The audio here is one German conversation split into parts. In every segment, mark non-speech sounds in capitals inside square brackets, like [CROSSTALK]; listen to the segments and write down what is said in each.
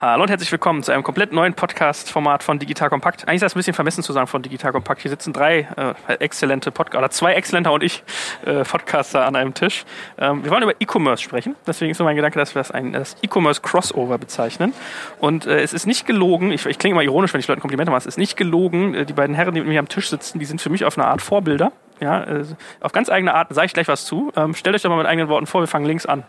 Hallo und herzlich willkommen zu einem komplett neuen Podcast-Format von Digital Kompakt. Eigentlich ist das ein bisschen vermessen zu sagen von Digital Kompakt. Hier sitzen drei äh, exzellente Podcaster, oder zwei exzellenter und ich äh, Podcaster an einem Tisch. Ähm, wir wollen über E-Commerce sprechen. Deswegen ist so mein Gedanke, dass wir das ein das E-Commerce Crossover bezeichnen. Und äh, es ist nicht gelogen, ich, ich klinge immer ironisch, wenn ich Leuten Komplimente mache, es ist nicht gelogen. Äh, die beiden Herren, die mit mir am Tisch sitzen, die sind für mich auf eine Art Vorbilder. Ja, äh, auf ganz eigene Art sage ich gleich was zu. Ähm, stellt euch doch mal mit eigenen Worten vor, wir fangen links an.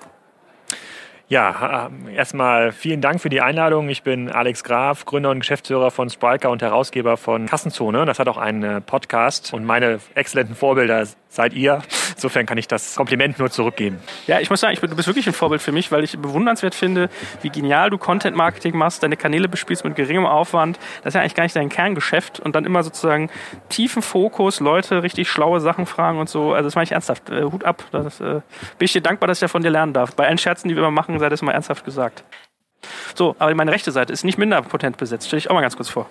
Ja, erstmal vielen Dank für die Einladung. Ich bin Alex Graf, Gründer und Geschäftsführer von Spryker und Herausgeber von Kassenzone. Das hat auch einen äh, Podcast und meine exzellenten Vorbilder seid ihr. Insofern kann ich das Kompliment nur zurückgeben. Ja, ich muss sagen, ich bin, du bist wirklich ein Vorbild für mich, weil ich bewundernswert finde, wie genial du Content Marketing machst, deine Kanäle bespielst mit geringem Aufwand. Das ist ja eigentlich gar nicht dein Kerngeschäft und dann immer sozusagen tiefen Fokus, Leute richtig schlaue Sachen fragen und so. Also das meine ich ernsthaft. Äh, Hut ab. Das, äh, bin ich dir dankbar, dass ich ja von dir lernen darf. Bei allen Scherzen, die wir immer machen, sei das mal ernsthaft gesagt. So, aber meine rechte Seite ist nicht minder potent besetzt. Stell dich auch mal ganz kurz vor.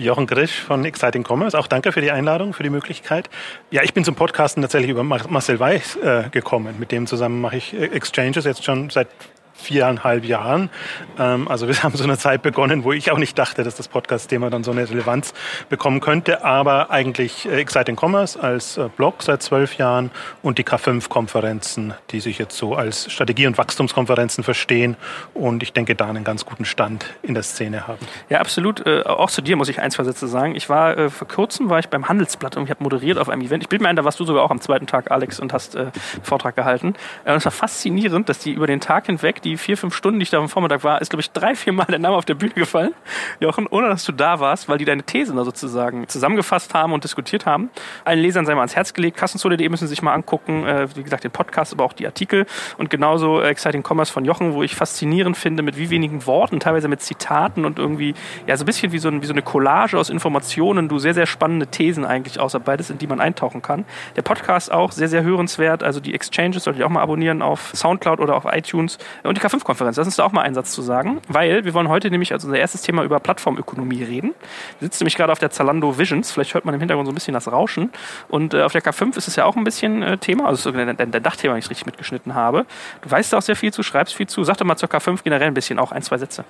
Jochen Grisch von Exciting Commerce. Auch danke für die Einladung, für die Möglichkeit. Ja, ich bin zum Podcasten tatsächlich über Marcel Weiß äh, gekommen. Mit dem zusammen mache ich äh, Exchanges jetzt schon seit viereinhalb Jahren. Ähm, also wir [LAUGHS] haben so eine Zeit begonnen, wo ich auch nicht dachte, dass das Podcast-Thema dann so eine Relevanz bekommen könnte. Aber eigentlich äh, Exciting Commerce als äh, Blog seit zwölf Jahren und die K5-Konferenzen, die sich jetzt so als Strategie- und Wachstumskonferenzen verstehen und ich denke, da einen ganz guten Stand in der Szene haben. Ja, absolut. Äh, auch zu dir muss ich ein, zwei Sätze sagen. Ich war vor kurzem war ich beim Handelsblatt und ich habe moderiert auf einem Event. Ich bilde mir ein, da warst du sogar auch am zweiten Tag, Alex, und hast einen Vortrag gehalten. Und es war faszinierend, dass die über den Tag hinweg die die vier, fünf Stunden, die ich da am Vormittag war, ist, glaube ich, drei, vier Mal der Name auf der Bühne gefallen, Jochen, ohne dass du da warst, weil die deine Thesen da sozusagen zusammengefasst haben und diskutiert haben. Allen Lesern sei mal ans Herz gelegt. Kassenzone.de müssen sich mal angucken. Äh, wie gesagt, den Podcast, aber auch die Artikel. Und genauso Exciting Commerce von Jochen, wo ich faszinierend finde, mit wie wenigen Worten, teilweise mit Zitaten und irgendwie, ja, so ein bisschen wie so, ein, wie so eine Collage aus Informationen, du sehr, sehr spannende Thesen eigentlich ausarbeitest, in die man eintauchen kann. Der Podcast auch sehr, sehr hörenswert. Also die Exchanges sollte ich auch mal abonnieren auf Soundcloud oder auf iTunes. Und die K5-Konferenz, lass uns da auch mal einen Satz zu sagen, weil wir wollen heute nämlich als unser erstes Thema über Plattformökonomie reden. Wir sitzen nämlich gerade auf der Zalando Visions, vielleicht hört man im Hintergrund so ein bisschen das Rauschen. Und äh, auf der K5 ist es ja auch ein bisschen äh, Thema, also der, der Dachthema, wenn ich es richtig mitgeschnitten habe. Du weißt da auch sehr viel zu, schreibst viel zu. Sag doch mal zur K5 generell ein bisschen, auch ein, zwei Sätze.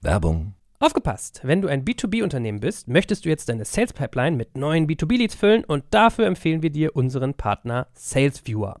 Werbung. Aufgepasst! Wenn du ein B2B-Unternehmen bist, möchtest du jetzt deine Sales Pipeline mit neuen B2B-Leads füllen und dafür empfehlen wir dir unseren Partner SalesViewer.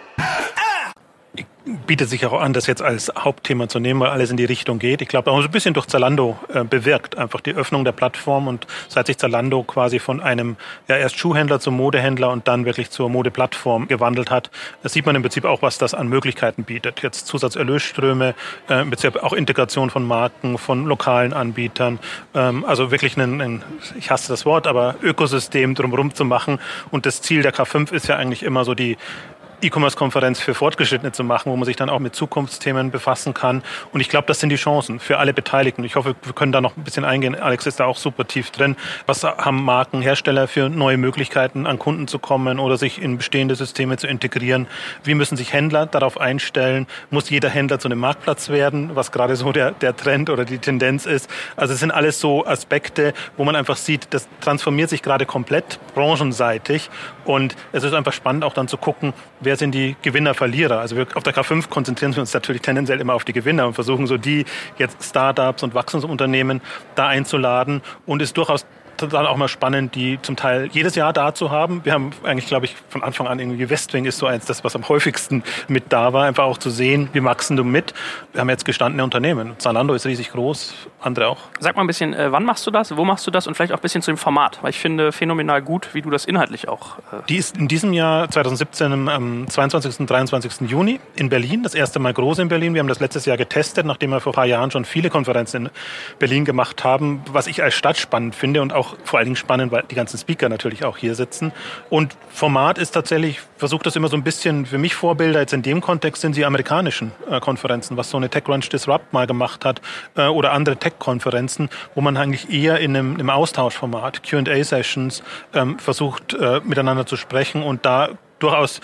bietet sich auch an, das jetzt als Hauptthema zu nehmen, weil alles in die Richtung geht. Ich glaube, auch so ein bisschen durch Zalando äh, bewirkt, einfach die Öffnung der Plattform und seit sich Zalando quasi von einem ja erst Schuhhändler zum Modehändler und dann wirklich zur Modeplattform gewandelt hat, das sieht man im Prinzip auch, was das an Möglichkeiten bietet. Jetzt Zusatzerlösströme, äh, Prinzip auch Integration von Marken, von lokalen Anbietern, ähm, also wirklich ein, ein, ich hasse das Wort, aber Ökosystem drumherum zu machen. Und das Ziel der K5 ist ja eigentlich immer so die E-Commerce-Konferenz für Fortgeschrittene zu machen, wo man sich dann auch mit Zukunftsthemen befassen kann. Und ich glaube, das sind die Chancen für alle Beteiligten. Ich hoffe, wir können da noch ein bisschen eingehen. Alex ist da auch super tief drin. Was haben Marken, Hersteller für neue Möglichkeiten, an Kunden zu kommen oder sich in bestehende Systeme zu integrieren? Wie müssen sich Händler darauf einstellen? Muss jeder Händler zu einem Marktplatz werden, was gerade so der, der Trend oder die Tendenz ist? Also es sind alles so Aspekte, wo man einfach sieht, das transformiert sich gerade komplett branchenseitig. Und es ist einfach spannend auch dann zu gucken, wer wer sind die Gewinner, Verlierer. Also wir, auf der K5 konzentrieren wir uns natürlich tendenziell immer auf die Gewinner und versuchen so die jetzt Startups und Wachstumsunternehmen da einzuladen und ist durchaus dann auch mal spannend, die zum Teil jedes Jahr da zu haben. Wir haben eigentlich, glaube ich, von Anfang an irgendwie Westwing ist so eins, das was am häufigsten mit da war, einfach auch zu sehen, wie wachsen du mit. Wir haben jetzt gestandene Unternehmen. Zalando ist riesig groß, andere auch. Sag mal ein bisschen, äh, wann machst du das, wo machst du das und vielleicht auch ein bisschen zu dem Format, weil ich finde phänomenal gut, wie du das inhaltlich auch. Äh die ist in diesem Jahr 2017 am 22. und 23. Juni in Berlin, das erste Mal groß in Berlin. Wir haben das letztes Jahr getestet, nachdem wir vor ein paar Jahren schon viele Konferenzen in Berlin gemacht haben, was ich als Stadt spannend finde und auch vor allen Dingen spannend, weil die ganzen Speaker natürlich auch hier sitzen. Und Format ist tatsächlich, versucht das immer so ein bisschen für mich Vorbilder. Jetzt in dem Kontext sind die amerikanischen äh, Konferenzen, was so eine TechCrunch Disrupt mal gemacht hat äh, oder andere Tech-Konferenzen, wo man eigentlich eher in einem, einem Austauschformat, Q&A-Sessions, ähm, versucht äh, miteinander zu sprechen und da durchaus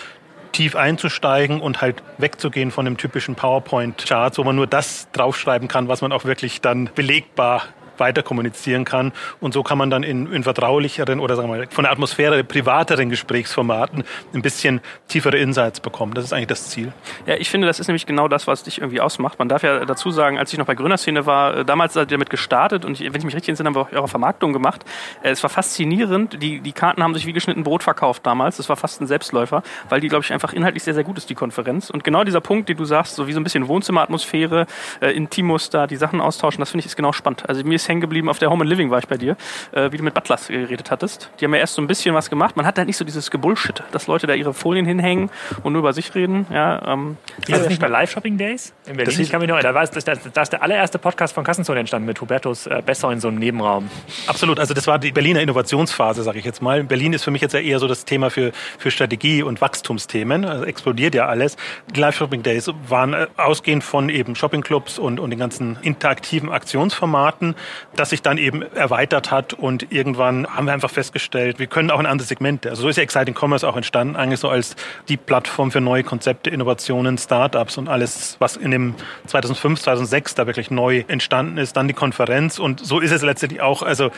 tief einzusteigen und halt wegzugehen von dem typischen PowerPoint-Charts, wo man nur das draufschreiben kann, was man auch wirklich dann belegbar weiter kommunizieren kann. Und so kann man dann in, in vertraulicheren oder sagen wir mal von der Atmosphäre privateren Gesprächsformaten ein bisschen tiefere Insights bekommen. Das ist eigentlich das Ziel. Ja, ich finde, das ist nämlich genau das, was dich irgendwie ausmacht. Man darf ja dazu sagen, als ich noch bei Gründerszene war, äh, damals seid ihr damit gestartet und wenn ich mich richtig entsinne, haben wir auch eure Vermarktung gemacht. Äh, es war faszinierend. Die, die Karten haben sich wie geschnitten Brot verkauft damals. Es war fast ein Selbstläufer, weil die, glaube ich, einfach inhaltlich sehr, sehr gut ist, die Konferenz. Und genau dieser Punkt, den du sagst, so wie so ein bisschen Wohnzimmeratmosphäre, äh, Intimus da, die Sachen austauschen, das finde ich ist genau spannend. Also mir ist hängen geblieben, auf der Home and Living war ich bei dir, äh, wie du mit Butlers geredet hattest. Die haben ja erst so ein bisschen was gemacht. Man hat halt nicht so dieses Gebullshit, dass Leute da ihre Folien hinhängen und nur über sich reden. Ja, ähm, ist das nicht bei Live-Shopping-Days in Berlin? Das ich kann mich noch, da, war, das, das ist der allererste Podcast von Kassenzone entstanden mit Hubertus äh, Besser in so einem Nebenraum. Absolut, also das war die Berliner Innovationsphase, sage ich jetzt mal. Berlin ist für mich jetzt ja eher so das Thema für, für Strategie und Wachstumsthemen. Also explodiert ja alles. Die Live-Shopping-Days waren äh, ausgehend von eben Shopping-Clubs und, und den ganzen interaktiven Aktionsformaten, dass sich dann eben erweitert hat und irgendwann haben wir einfach festgestellt, wir können auch in andere Segmente. Also so ist ja Exciting Commerce auch entstanden, eigentlich so als die Plattform für neue Konzepte, Innovationen, Startups und alles, was in dem 2005, 2006 da wirklich neu entstanden ist, dann die Konferenz und so ist es letztendlich auch, also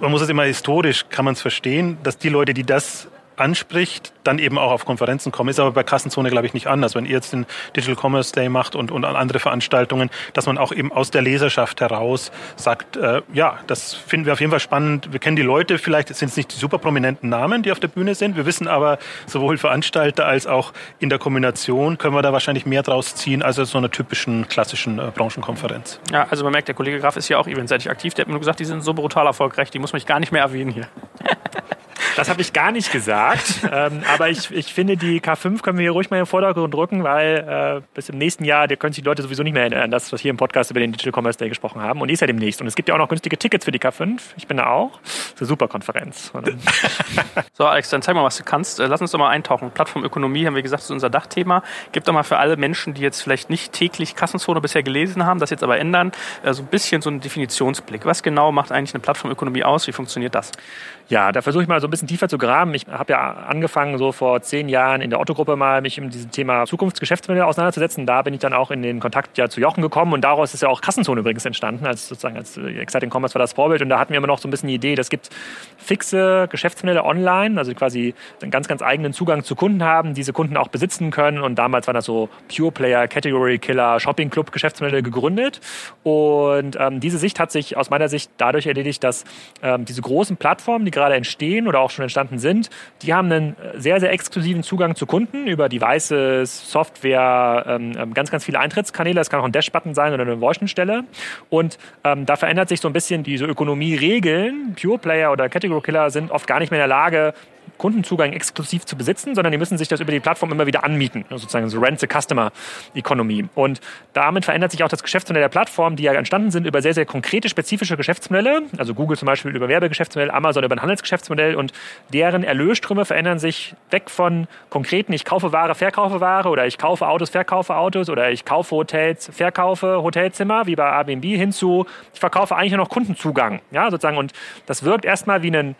man muss es immer historisch, kann man es verstehen, dass die Leute, die das anspricht, dann eben auch auf Konferenzen kommen. Ist aber bei Kassenzone, glaube ich, nicht anders. Wenn ihr jetzt den Digital Commerce Day macht und, und andere Veranstaltungen, dass man auch eben aus der Leserschaft heraus sagt, äh, ja, das finden wir auf jeden Fall spannend. Wir kennen die Leute, vielleicht sind es nicht die super prominenten Namen, die auf der Bühne sind. Wir wissen aber, sowohl Veranstalter als auch in der Kombination können wir da wahrscheinlich mehr draus ziehen als aus so einer typischen klassischen äh, Branchenkonferenz. Ja, also man merkt, der Kollege Graf ist ja auch eventseitig aktiv. Der hat mir nur gesagt, die sind so brutal erfolgreich, die muss mich gar nicht mehr erwähnen hier. [LAUGHS] Das habe ich gar nicht gesagt. ähm, aber ich, ich finde, die K5 können wir hier ruhig mal in den Vordergrund drücken, weil äh, bis im nächsten Jahr, da können sich die Leute sowieso nicht mehr erinnern, dass wir hier im Podcast über den Digital Commerce Day gesprochen haben. Und die ist ja demnächst. Und es gibt ja auch noch günstige Tickets für die K5. Ich bin da auch. Das ist eine super Konferenz. [LAUGHS] so, Alex, dann zeig mal, was du kannst. Äh, lass uns doch mal eintauchen. Plattformökonomie, haben wir gesagt, ist unser Dachthema. Gib doch mal für alle Menschen, die jetzt vielleicht nicht täglich Kassenzone bisher gelesen haben, das jetzt aber ändern, äh, so ein bisschen so einen Definitionsblick. Was genau macht eigentlich eine Plattformökonomie aus? Wie funktioniert das? Ja, da versuche ich mal so ein bisschen tiefer zu graben. Ich habe ja angefangen, so vor zehn Jahren in der Otto-Gruppe mal mich mit diesem Thema Zukunftsgeschäftsmodell auseinanderzusetzen. Da bin ich dann auch in den Kontakt ja zu Jochen gekommen und daraus ist ja auch Kassenzone übrigens entstanden, als sozusagen als Exciting Commerce war das Vorbild. Und da hatten wir immer noch so ein bisschen die Idee, das gibt fixe Geschäftsmodelle online, also quasi einen ganz, ganz eigenen Zugang zu Kunden haben, diese Kunden auch besitzen können. Und damals waren das so Pure Player, Category Killer, Shopping Club Geschäftsmodelle gegründet. Und ähm, diese Sicht hat sich aus meiner Sicht dadurch erledigt, dass ähm, diese großen Plattformen, die gerade entstehen oder auch schon entstanden sind, die haben einen sehr, sehr exklusiven Zugang zu Kunden über Devices, Software, ähm, ähm ganz, ganz viele Eintrittskanäle. Das kann auch ein Dash-Button sein oder eine Voice-Stelle. Und ähm, da verändert sich so ein bisschen diese Ökonomie-Regeln. Pure Player oder Category Killer sind oft gar nicht mehr in der Lage, Kundenzugang exklusiv zu besitzen, sondern die müssen sich das über die Plattform immer wieder anmieten, also sozusagen so Rent-the-Customer-Economy. Und damit verändert sich auch das Geschäftsmodell der Plattform, die ja entstanden sind über sehr, sehr konkrete, spezifische Geschäftsmodelle, also Google zum Beispiel über Werbegeschäftsmodell, Amazon über ein Handelsgeschäftsmodell und deren Erlösströme verändern sich weg von konkreten, ich kaufe Ware, verkaufe Ware oder ich kaufe Autos, verkaufe Autos oder ich kaufe Hotels, verkaufe Hotelzimmer, wie bei Airbnb, hinzu, ich verkaufe eigentlich nur noch Kundenzugang, ja, sozusagen. Und das wirkt erstmal wie ein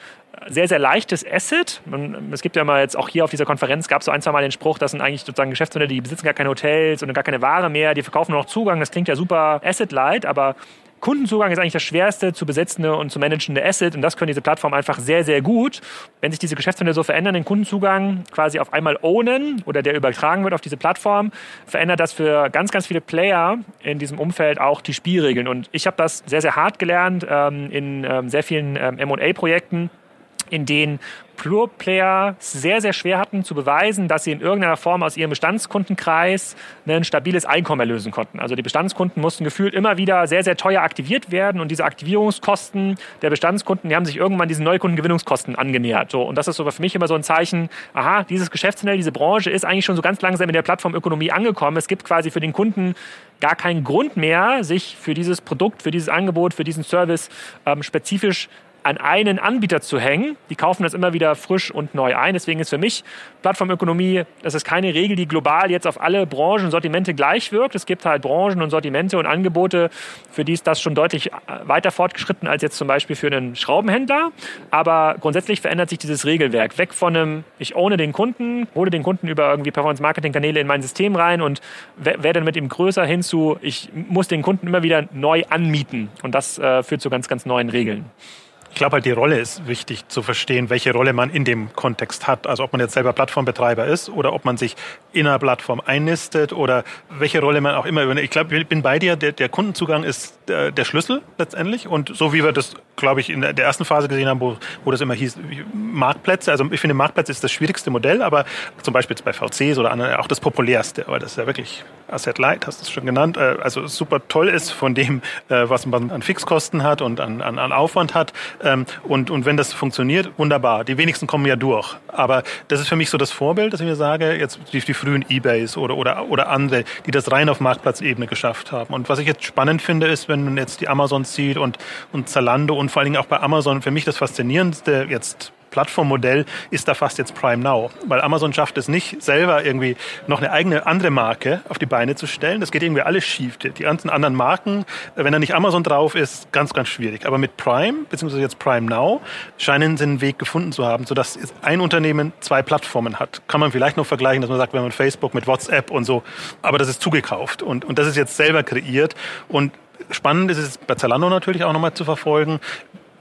sehr, sehr leichtes Asset. Man, es gibt ja mal jetzt auch hier auf dieser Konferenz gab es so ein, zwei Mal den Spruch, das sind eigentlich sozusagen Geschäftsmodelle, die besitzen gar keine Hotels und gar keine Ware mehr, die verkaufen nur noch Zugang. Das klingt ja super Asset-light, aber Kundenzugang ist eigentlich das schwerste zu besetzende und zu managende Asset und das können diese Plattformen einfach sehr, sehr gut. Wenn sich diese Geschäftsmodelle so verändern, den Kundenzugang quasi auf einmal ownen oder der übertragen wird auf diese Plattform, verändert das für ganz, ganz viele Player in diesem Umfeld auch die Spielregeln. Und ich habe das sehr, sehr hart gelernt ähm, in ähm, sehr vielen ähm, M&A-Projekten in denen Pure-Player sehr, sehr schwer hatten zu beweisen, dass sie in irgendeiner Form aus ihrem Bestandskundenkreis ein stabiles Einkommen erlösen konnten. Also die Bestandskunden mussten gefühlt immer wieder sehr, sehr teuer aktiviert werden und diese Aktivierungskosten der Bestandskunden, die haben sich irgendwann diesen Neukundengewinnungskosten angenähert. So, und das ist so für mich immer so ein Zeichen, aha, dieses Geschäftsmodell, diese Branche ist eigentlich schon so ganz langsam in der Plattformökonomie angekommen. Es gibt quasi für den Kunden gar keinen Grund mehr, sich für dieses Produkt, für dieses Angebot, für diesen Service ähm, spezifisch an einen Anbieter zu hängen. Die kaufen das immer wieder frisch und neu ein. Deswegen ist für mich Plattformökonomie, das ist keine Regel, die global jetzt auf alle Branchen, Sortimente gleich wirkt. Es gibt halt Branchen und Sortimente und Angebote, für die ist das schon deutlich äh, weiter fortgeschritten als jetzt zum Beispiel für einen Schraubenhändler. Aber grundsätzlich verändert sich dieses Regelwerk. Weg von einem, ich ohne den Kunden, hole den Kunden über irgendwie Performance-Marketing-Kanäle in mein System rein und werde mit ihm größer hinzu, ich muss den Kunden immer wieder neu anmieten. Und das äh, führt zu ganz, ganz neuen Regeln. Ich glaube halt, die Rolle ist wichtig zu verstehen, welche Rolle man in dem Kontext hat. Also ob man jetzt selber Plattformbetreiber ist oder ob man sich in einer Plattform einnistet oder welche Rolle man auch immer übernimmt. Ich glaube, ich bin bei dir, der, der Kundenzugang ist der, der, Schlüssel letztendlich. Und so wie wir das, glaube ich, in der ersten Phase gesehen haben, wo, wo das immer hieß, Marktplätze. Also ich finde, Marktplätze ist das schwierigste Modell, aber zum Beispiel jetzt bei VCs oder anderen auch das populärste, weil das ist ja wirklich Asset Light, hast du es schon genannt, äh, also super toll ist von dem, äh, was man an Fixkosten hat und an, an, an Aufwand hat ähm, und, und wenn das funktioniert, wunderbar. Die wenigsten kommen ja durch. Aber das ist für mich so das Vorbild, dass ich mir sage, jetzt die, die frühen Ebays oder, oder, oder andere, die das rein auf Marktplatzebene geschafft haben. Und was ich jetzt spannend finde, ist, wenn man jetzt die Amazon sieht und, und Zalando und vor allen Dingen auch bei Amazon, für mich das Faszinierendste jetzt Plattformmodell ist da fast jetzt Prime Now, weil Amazon schafft es nicht, selber irgendwie noch eine eigene andere Marke auf die Beine zu stellen. Das geht irgendwie alles schief. Die ganzen anderen Marken, wenn da nicht Amazon drauf ist, ganz, ganz schwierig. Aber mit Prime, beziehungsweise jetzt Prime Now, scheinen sie einen Weg gefunden zu haben, sodass ein Unternehmen zwei Plattformen hat. Kann man vielleicht noch vergleichen, dass man sagt, wenn man Facebook mit WhatsApp und so, aber das ist zugekauft und, und das ist jetzt selber kreiert und Spannend ist es bei Zalando natürlich auch nochmal zu verfolgen,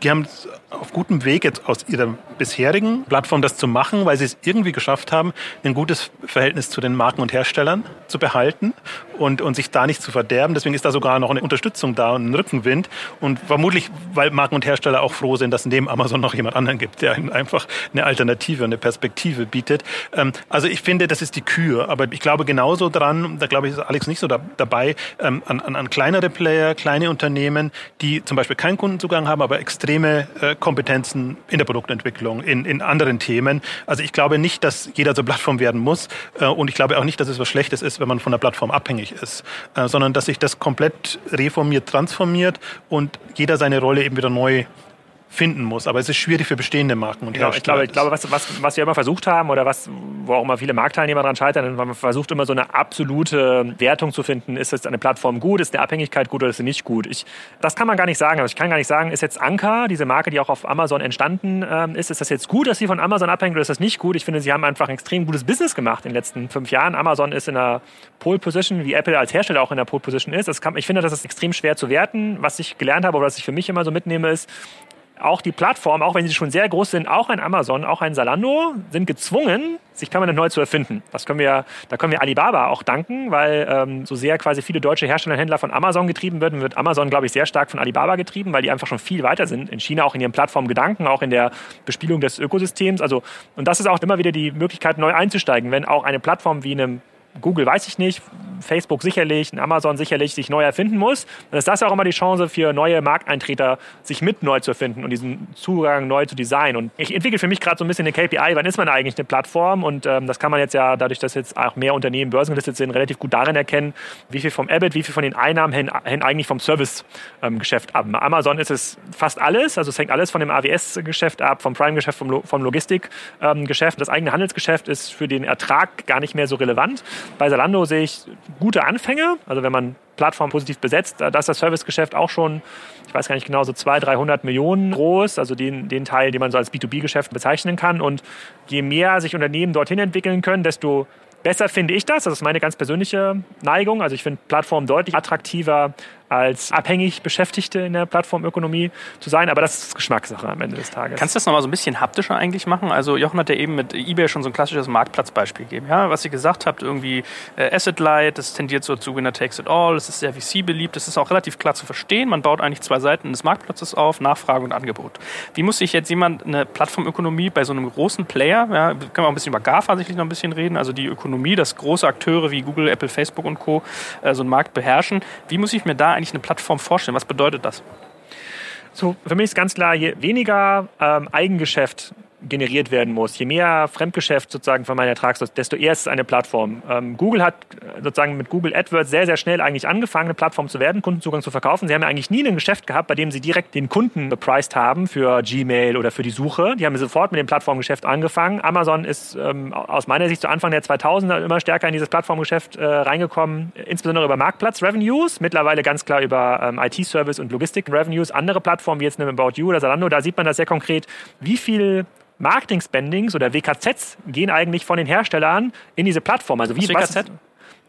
die haben auf gutem Weg jetzt aus ihrer bisherigen Plattform das zu machen, weil sie es irgendwie geschafft haben, ein gutes Verhältnis zu den Marken und Herstellern zu behalten und, und sich da nicht zu verderben. Deswegen ist da sogar noch eine Unterstützung da und ein Rückenwind. Und vermutlich, weil Marken und Hersteller auch froh sind, dass neben Amazon noch jemand anderen gibt, der ihnen einfach eine Alternative, eine Perspektive bietet. Ähm, also ich finde, das ist die Kür. Aber ich glaube genauso dran, da glaube ich, ist Alex nicht so da, dabei, ähm, an, an, an kleinere Player, kleine Unternehmen, die zum Beispiel keinen Kundenzugang haben, aber extreme äh, Kompetenzen in der Produktentwicklung, in, in anderen Themen. Also ich glaube nicht, dass jeder zur Plattform werden muss. Äh, und ich glaube auch nicht, dass es was Schlechtes ist, wenn man von der Plattform abhängig ist, äh, sondern dass sich das komplett reformiert, transformiert und jeder seine Rolle eben wieder neu finden muss. Aber es ist schwierig für bestehende Marken und genau, Ich glaube, ich glaube was, was, was wir immer versucht haben oder was, wo auch immer viele Marktteilnehmer daran scheitern, man versucht immer so eine absolute Wertung zu finden, ist jetzt eine Plattform gut, ist eine Abhängigkeit gut oder ist sie nicht gut. Ich, das kann man gar nicht sagen. Also ich kann gar nicht sagen, ist jetzt Anker, diese Marke, die auch auf Amazon entstanden ähm, ist, ist das jetzt gut, dass sie von Amazon abhängt oder ist das nicht gut? Ich finde, sie haben einfach ein extrem gutes Business gemacht in den letzten fünf Jahren. Amazon ist in einer Pole Position, wie Apple als Hersteller auch in der Pole Position ist. Kann, ich finde, das ist extrem schwer zu werten. Was ich gelernt habe oder was ich für mich immer so mitnehme, ist, auch die Plattformen, auch wenn sie schon sehr groß sind, auch ein Amazon, auch ein Salando, sind gezwungen, sich permanent neu zu erfinden. Das können wir, da können wir Alibaba auch danken, weil ähm, so sehr quasi viele deutsche Hersteller und Händler von Amazon getrieben werden, wird Amazon, glaube ich, sehr stark von Alibaba getrieben, weil die einfach schon viel weiter sind. In China auch in ihren Plattformgedanken, auch in der Bespielung des Ökosystems. Also, und das ist auch immer wieder die Möglichkeit, neu einzusteigen. Wenn auch eine Plattform wie einem Google weiß ich nicht, Facebook sicherlich, Amazon sicherlich sich neu erfinden muss, dann ist das auch immer die Chance für neue Markteintreter, sich mit neu zu erfinden und diesen Zugang neu zu designen. Und ich entwickle für mich gerade so ein bisschen eine KPI, wann ist man eigentlich eine Plattform? Und ähm, das kann man jetzt ja, dadurch, dass jetzt auch mehr Unternehmen börsengelistet sind, relativ gut darin erkennen, wie viel vom EBIT, wie viel von den Einnahmen hängen, hängen eigentlich vom Servicegeschäft ähm, ab. Bei Amazon ist es fast alles, also es hängt alles von dem AWS-Geschäft ab, vom Prime-Geschäft, vom, vom Logistikgeschäft. Ähm, das eigene Handelsgeschäft ist für den Ertrag gar nicht mehr so relevant. Bei Zalando sehe ich gute Anfänge. Also wenn man Plattform positiv besetzt, da ist das Servicegeschäft auch schon, ich weiß gar nicht genau, so 200, 300 Millionen groß, also den, den Teil, den man so als B2B-Geschäft bezeichnen kann. Und je mehr sich Unternehmen dorthin entwickeln können, desto Besser finde ich das, das ist meine ganz persönliche Neigung. Also ich finde Plattformen deutlich attraktiver als abhängig Beschäftigte in der Plattformökonomie zu sein. Aber das ist Geschmackssache am Ende des Tages. Kannst du das nochmal so ein bisschen haptischer eigentlich machen? Also Jochen hat ja eben mit eBay schon so ein klassisches Marktplatzbeispiel gegeben. Ja, was ihr gesagt habt, irgendwie äh, Asset Light, das tendiert so zu Winner Takes It All, es ist sehr VC beliebt, das ist auch relativ klar zu verstehen. Man baut eigentlich zwei Seiten des Marktplatzes auf, Nachfrage und Angebot. Wie muss sich jetzt jemand eine Plattformökonomie bei so einem großen Player, ja, können wir auch ein bisschen über GAFA sicherlich noch ein bisschen reden, also die Ökonomie, dass große Akteure wie Google, Apple, Facebook und Co. Äh, so einen Markt beherrschen. Wie muss ich mir da eigentlich eine Plattform vorstellen? Was bedeutet das? So, für mich ist ganz klar, je weniger ähm, Eigengeschäft generiert werden muss. Je mehr Fremdgeschäft sozusagen von meiner Ertragslos, desto eher ist es eine Plattform. Ähm, Google hat äh, sozusagen mit Google AdWords sehr, sehr schnell eigentlich angefangen, eine Plattform zu werden, Kundenzugang zu verkaufen. Sie haben ja eigentlich nie ein Geschäft gehabt, bei dem sie direkt den Kunden bepreist haben für Gmail oder für die Suche. Die haben sofort mit dem Plattformgeschäft angefangen. Amazon ist ähm, aus meiner Sicht zu Anfang der 2000er immer stärker in dieses Plattformgeschäft äh, reingekommen, insbesondere über Marktplatz-Revenues, mittlerweile ganz klar über ähm, IT-Service und Logistik-Revenues. Andere Plattformen wie jetzt eine About You oder Zalando, da sieht man das sehr konkret, wie viel Marketing-Spendings oder WKZs gehen eigentlich von den Herstellern in diese Plattform. Also wie was WKZ?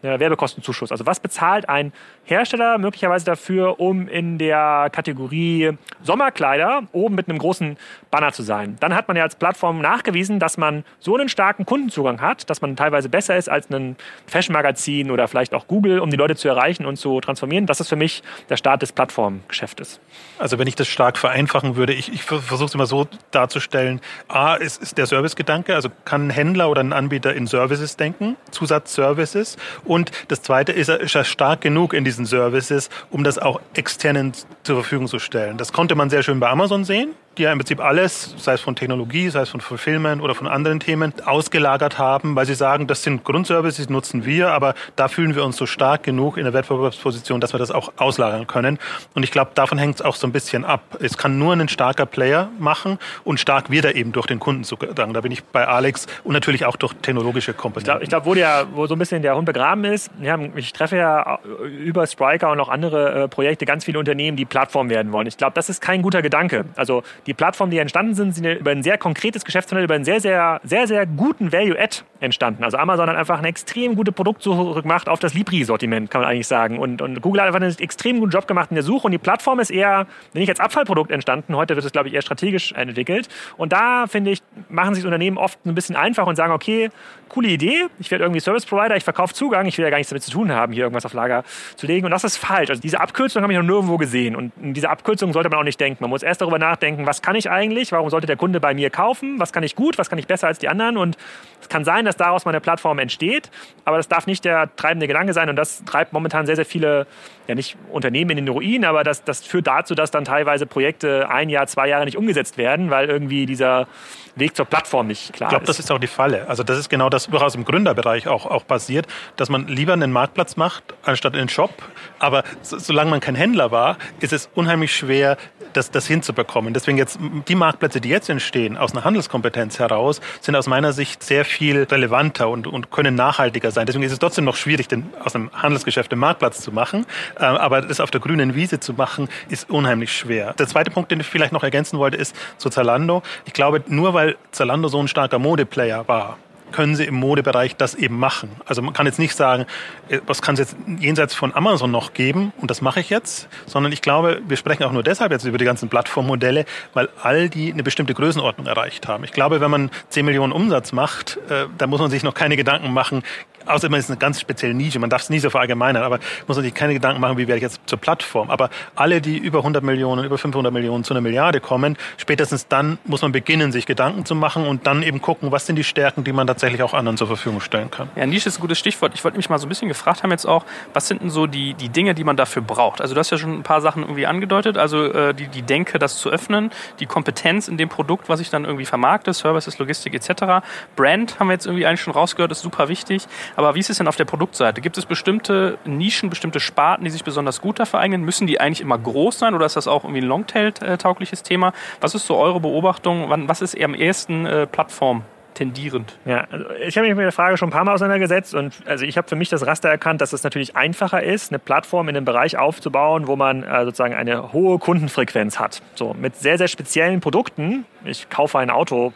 Ja, Werbekostenzuschuss. Also was bezahlt ein Hersteller möglicherweise dafür, um in der Kategorie Sommerkleider oben mit einem großen Banner zu sein? Dann hat man ja als Plattform nachgewiesen, dass man so einen starken Kundenzugang hat, dass man teilweise besser ist als ein Fashion-Magazin oder vielleicht auch Google, um die Leute zu erreichen und zu transformieren. Das ist für mich der Start des Plattformgeschäftes. Also wenn ich das stark vereinfachen würde, ich, ich versuche es immer so darzustellen. A, ist, ist der Servicegedanke, also kann ein Händler oder ein Anbieter in Services denken, Zusatzservices und das Zweite ist, ist er stark genug in diesen Services, um das auch externen zur Verfügung zu stellen. Das konnte man sehr schön bei Amazon sehen die ja im Prinzip alles, sei es von Technologie, sei es von Fulfillment oder von anderen Themen, ausgelagert haben, weil sie sagen, das sind Grundservices, die nutzen wir, aber da fühlen wir uns so stark genug in der Wettbewerbsposition, dass wir das auch auslagern können. Und ich glaube, davon hängt es auch so ein bisschen ab. Es kann nur ein starker Player machen und stark wird er eben durch den Kundenzugang. Da bin ich bei Alex und natürlich auch durch technologische Komponenten. Ich glaube, glaub, wo, der, wo so ein bisschen der Hund begraben ist, ja, ich treffe ja über Striker und auch andere äh, Projekte ganz viele Unternehmen, die Plattform werden wollen. Ich glaube, das ist kein guter Gedanke. Also die Plattformen, die entstanden sind, sind über ein sehr konkretes Geschäftsmodell, über einen sehr, sehr, sehr, sehr guten Value-Add entstanden. Also Amazon hat einfach eine extrem gute Produktsuche gemacht auf das Libri-Sortiment, kann man eigentlich sagen. Und, und Google hat einfach einen extrem guten Job gemacht in der Suche. Und die Plattform ist eher, nicht als Abfallprodukt entstanden. Heute wird es, glaube ich, eher strategisch entwickelt. Und da, finde ich, machen sich Unternehmen oft ein bisschen einfach und sagen, okay, coole Idee, ich werde irgendwie Service Provider, ich verkaufe Zugang, ich will ja gar nichts damit zu tun haben, hier irgendwas auf Lager zu legen. Und das ist falsch. Also diese Abkürzung habe ich noch nirgendwo gesehen. Und diese Abkürzung sollte man auch nicht denken. Man muss erst darüber nachdenken, was kann ich eigentlich, warum sollte der Kunde bei mir kaufen, was kann ich gut, was kann ich besser als die anderen. Und es kann sein, dass daraus meine Plattform entsteht, aber das darf nicht der treibende Gedanke sein. Und das treibt momentan sehr, sehr viele, ja nicht Unternehmen in den Ruin, aber das, das führt dazu, dass dann teilweise Projekte ein Jahr, zwei Jahre nicht umgesetzt werden, weil irgendwie dieser Weg zur Plattform nicht klar ist. Ich glaube, das ist auch die Falle. Also das ist genau das, was im Gründerbereich auch, auch passiert, dass man lieber einen Marktplatz macht, anstatt einen Shop. Aber so, solange man kein Händler war, ist es unheimlich schwer, das, das hinzubekommen. Deswegen jetzt die Marktplätze, die jetzt entstehen, aus einer Handelskompetenz heraus, sind aus meiner Sicht sehr viel relevanter und, und können nachhaltiger sein. Deswegen ist es trotzdem noch schwierig, den, aus einem Handelsgeschäft einen Marktplatz zu machen. Äh, aber das auf der grünen Wiese zu machen, ist unheimlich schwer. Der zweite Punkt, den ich vielleicht noch ergänzen wollte, ist zu Zalando. Ich glaube, nur weil Zalando so ein starker Modeplayer war, können sie im Modebereich das eben machen. Also man kann jetzt nicht sagen, äh, was kann es jetzt jenseits von Amazon noch geben und das mache ich jetzt, sondern ich glaube, wir sprechen auch nur deshalb jetzt über die ganzen Plattformmodelle, weil all die eine bestimmte Größenordnung erreicht haben. Ich glaube, wenn man 10 Millionen Umsatz macht, äh, da muss man sich noch keine Gedanken machen, außer man ist eine ganz spezielle Nische, man darf es nie so verallgemeinern, aber muss sich keine Gedanken machen, wie werde ich jetzt zur Plattform. Aber alle, die über 100 Millionen, über 500 Millionen zu einer Milliarde kommen, spätestens dann muss man beginnen, sich Gedanken zu machen und dann eben gucken, was sind die Stärken, die man tatsächlich auch anderen zur Verfügung stellen kann. Ja, Nische ist ein gutes Stichwort. Ich wollte mich mal so ein bisschen gefragt haben jetzt auch, was sind denn so die, die Dinge, die man dafür braucht? Also du hast ja schon ein paar Sachen irgendwie angedeutet, also äh, die, die Denke, das zu öffnen, die Kompetenz in dem Produkt, was ich dann irgendwie vermarkte, Services, Logistik etc. Brand haben wir jetzt irgendwie eigentlich schon rausgehört, ist super wichtig. Aber wie ist es denn auf der Produktseite? Gibt es bestimmte Nischen, bestimmte Sparten, die sich besonders gut dafür eignen? Müssen die eigentlich immer groß sein oder ist das auch irgendwie ein Longtail-taugliches Thema? Was ist so eure Beobachtung? was ist eher am ehesten äh, Plattform? Tendierend. Ja, also ich habe mich mit der Frage schon ein paar Mal auseinandergesetzt und also ich habe für mich das Raster erkannt, dass es natürlich einfacher ist, eine Plattform in einem Bereich aufzubauen, wo man äh, sozusagen eine hohe Kundenfrequenz hat. So mit sehr, sehr speziellen Produkten. Ich kaufe ein Auto,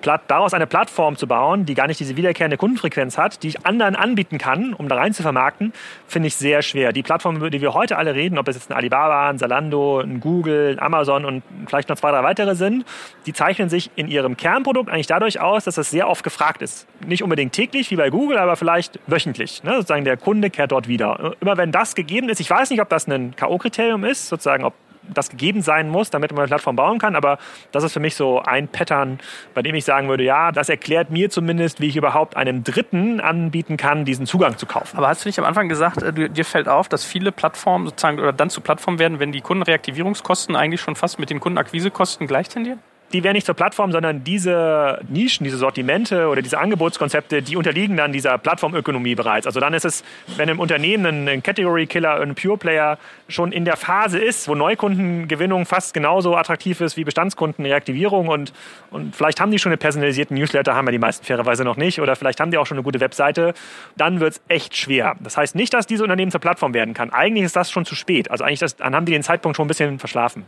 platt, daraus eine Plattform zu bauen, die gar nicht diese wiederkehrende Kundenfrequenz hat, die ich anderen anbieten kann, um da rein zu vermarkten, finde ich sehr schwer. Die Plattformen, über die wir heute alle reden, ob es jetzt ein Alibaba, ein Zalando, ein Google, ein Amazon und vielleicht noch zwei, drei weitere sind, die zeichnen sich in ihrem Kernprodukt eigentlich dadurch aus, dass das sehr oft gefragt ist. Nicht unbedingt täglich wie bei Google, aber vielleicht wöchentlich. Ne? Sozusagen der Kunde kehrt dort wieder. Immer wenn das gegeben ist, ich weiß nicht, ob das ein K.O.-Kriterium ist, sozusagen, ob das gegeben sein muss, damit man eine Plattform bauen kann. Aber das ist für mich so ein Pattern, bei dem ich sagen würde, ja, das erklärt mir zumindest, wie ich überhaupt einem Dritten anbieten kann, diesen Zugang zu kaufen. Aber hast du nicht am Anfang gesagt, äh, dir fällt auf, dass viele Plattformen sozusagen oder dann zu Plattformen werden, wenn die Kundenreaktivierungskosten eigentlich schon fast mit den Kundenakquisekosten gleich tendieren? Die werden nicht zur Plattform, sondern diese Nischen, diese Sortimente oder diese Angebotskonzepte, die unterliegen dann dieser Plattformökonomie bereits. Also dann ist es, wenn im Unternehmen ein Category Killer, ein Pure Player schon in der Phase ist, wo Neukundengewinnung fast genauso attraktiv ist wie Bestandskundenreaktivierung und, und vielleicht haben die schon einen personalisierten Newsletter, haben ja die meisten fairerweise noch nicht, oder vielleicht haben die auch schon eine gute Webseite, dann wird es echt schwer. Das heißt nicht, dass diese Unternehmen zur Plattform werden kann. Eigentlich ist das schon zu spät. Also eigentlich das, dann haben die den Zeitpunkt schon ein bisschen verschlafen.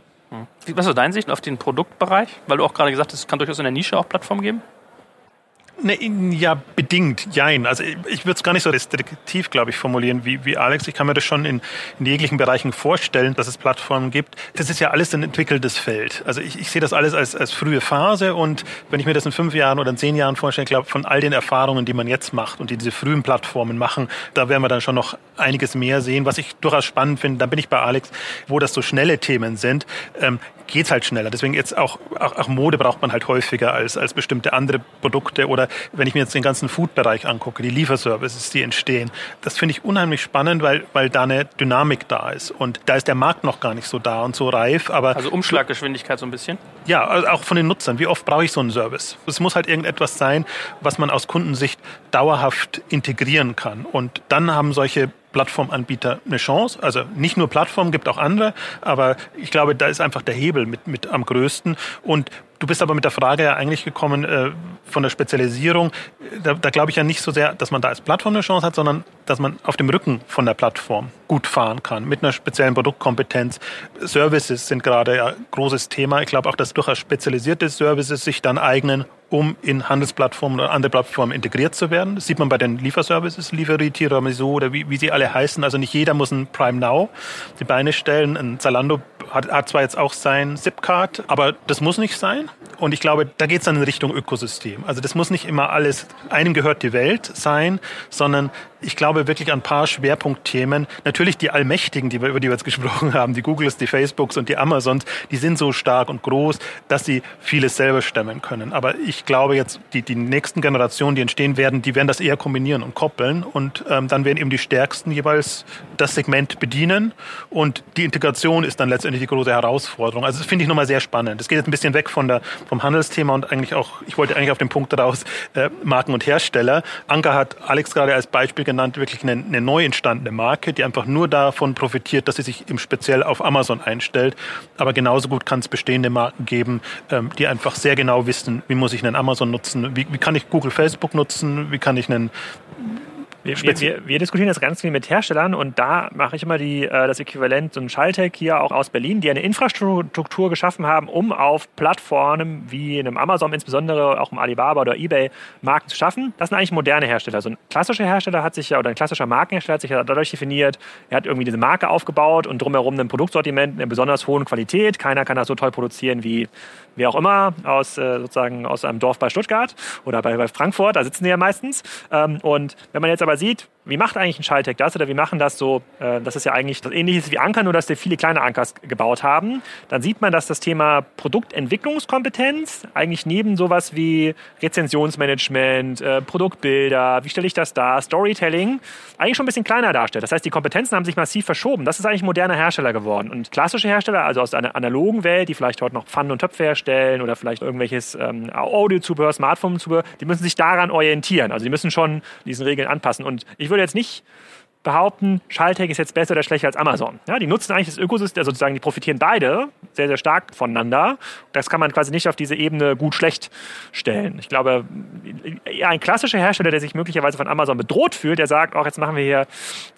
Was ist deine Sicht auf den Produktbereich? Weil du auch gerade gesagt hast, es kann durchaus in der Nische auch Plattformen geben. Ne, ja, bedingt, jein. Also ich, ich würde es gar nicht so restriktiv, glaube ich, formulieren wie, wie Alex. Ich kann mir das schon in, in jeglichen Bereichen vorstellen, dass es Plattformen gibt. Das ist ja alles ein entwickeltes Feld. Also ich, ich sehe das alles als, als frühe Phase und wenn ich mir das in fünf Jahren oder in zehn Jahren vorstelle, glaube von all den Erfahrungen, die man jetzt macht und die diese frühen Plattformen machen, da werden wir dann schon noch einiges mehr sehen. Was ich durchaus spannend finde, da bin ich bei Alex, wo das so schnelle Themen sind. Ähm, geht es halt schneller. Deswegen jetzt auch, auch, auch Mode braucht man halt häufiger als, als bestimmte andere Produkte. Oder wenn ich mir jetzt den ganzen Food-Bereich angucke, die Lieferservices, die entstehen, das finde ich unheimlich spannend, weil, weil da eine Dynamik da ist. Und da ist der Markt noch gar nicht so da und so reif. Aber also Umschlaggeschwindigkeit so ein bisschen? Ja, also auch von den Nutzern. Wie oft brauche ich so einen Service? Es muss halt irgendetwas sein, was man aus Kundensicht dauerhaft integrieren kann. Und dann haben solche Plattformanbieter eine Chance. Also nicht nur Plattformen, gibt auch andere, aber ich glaube, da ist einfach der Hebel mit, mit am größten. Und du bist aber mit der Frage ja eigentlich gekommen äh, von der Spezialisierung. Da, da glaube ich ja nicht so sehr, dass man da als Plattform eine Chance hat, sondern dass man auf dem Rücken von der Plattform gut fahren kann, mit einer speziellen Produktkompetenz. Services sind gerade ja großes Thema. Ich glaube auch, dass durchaus spezialisierte Services sich dann eignen, um in Handelsplattformen oder andere Plattformen integriert zu werden. Das sieht man bei den Lieferservices, Lieferie, Tiramisu oder wie, wie sie alle heißen. Also nicht jeder muss ein Prime Now die Beine stellen. Ein Zalando hat, hat zwar jetzt auch sein Zipcard, aber das muss nicht sein. Und ich glaube, da geht es dann in Richtung Ökosystem. Also das muss nicht immer alles, einem gehört die Welt sein, sondern ich glaube wirklich an ein paar Schwerpunktthemen. Natürlich die Allmächtigen, die wir, über die wir jetzt gesprochen [LAUGHS] haben, die Googles, die Facebooks und die Amazons, die sind so stark und groß, dass sie vieles selber stemmen können. Aber ich glaube jetzt, die, die nächsten Generationen, die entstehen werden, die werden das eher kombinieren und koppeln und ähm, dann werden eben die Stärksten jeweils das Segment bedienen und die Integration ist dann letztendlich die große Herausforderung. Also das finde ich nochmal sehr spannend. Das geht jetzt ein bisschen weg von der, vom Handelsthema und eigentlich auch, ich wollte eigentlich auf den Punkt daraus, äh, Marken und Hersteller. Anker hat Alex gerade als Beispiel genannt, wirklich eine, eine neu entstandene Marke, die einfach nur davon profitiert, dass sie sich im Speziell auf Amazon einstellt. Aber genauso gut kann es bestehende Marken geben, ähm, die einfach sehr genau wissen, wie muss ich einen Amazon nutzen, wie, wie kann ich Google, Facebook nutzen, wie kann ich einen wir, wir, wir, diskutieren das ganz viel mit Herstellern und da mache ich immer die, äh, das Äquivalent, so ein Schalltech hier auch aus Berlin, die eine Infrastruktur geschaffen haben, um auf Plattformen wie einem Amazon, insbesondere auch im Alibaba oder Ebay, Marken zu schaffen. Das sind eigentlich moderne Hersteller. So ein klassischer Hersteller hat sich ja, oder ein klassischer Markenhersteller hat sich ja dadurch definiert, er hat irgendwie diese Marke aufgebaut und drumherum ein Produktsortiment in einer besonders hohen Qualität. Keiner kann das so toll produzieren wie wer auch immer aus äh, sozusagen aus einem Dorf bei Stuttgart oder bei, bei Frankfurt, da sitzen die ja meistens. Ähm, und wenn man jetzt aber sieht, wie macht eigentlich ein Schaltec das oder wie machen das so? Äh, das ist ja eigentlich das Ähnliche wie Anker, nur dass wir viele kleine Ankers gebaut haben. Dann sieht man, dass das Thema Produktentwicklungskompetenz eigentlich neben sowas wie Rezensionsmanagement, äh, Produktbilder, wie stelle ich das dar, Storytelling, eigentlich schon ein bisschen kleiner darstellt. Das heißt, die Kompetenzen haben sich massiv verschoben. Das ist eigentlich moderner Hersteller geworden. Und klassische Hersteller, also aus einer analogen Welt, die vielleicht heute noch Pfannen und Töpfe herstellen oder vielleicht irgendwelches ähm, Audio-Zubehör, Smartphone-Zubehör, die müssen sich daran orientieren. Also die müssen schon diesen Regeln anpassen. Und ich würde jetzt nicht behaupten, Schaltech ist jetzt besser oder schlechter als Amazon. Ja, die nutzen eigentlich das Ökosystem, also sozusagen, die profitieren beide sehr, sehr stark voneinander. Das kann man quasi nicht auf diese Ebene gut-schlecht stellen. Ich glaube, ein klassischer Hersteller, der sich möglicherweise von Amazon bedroht fühlt, der sagt, auch jetzt machen wir hier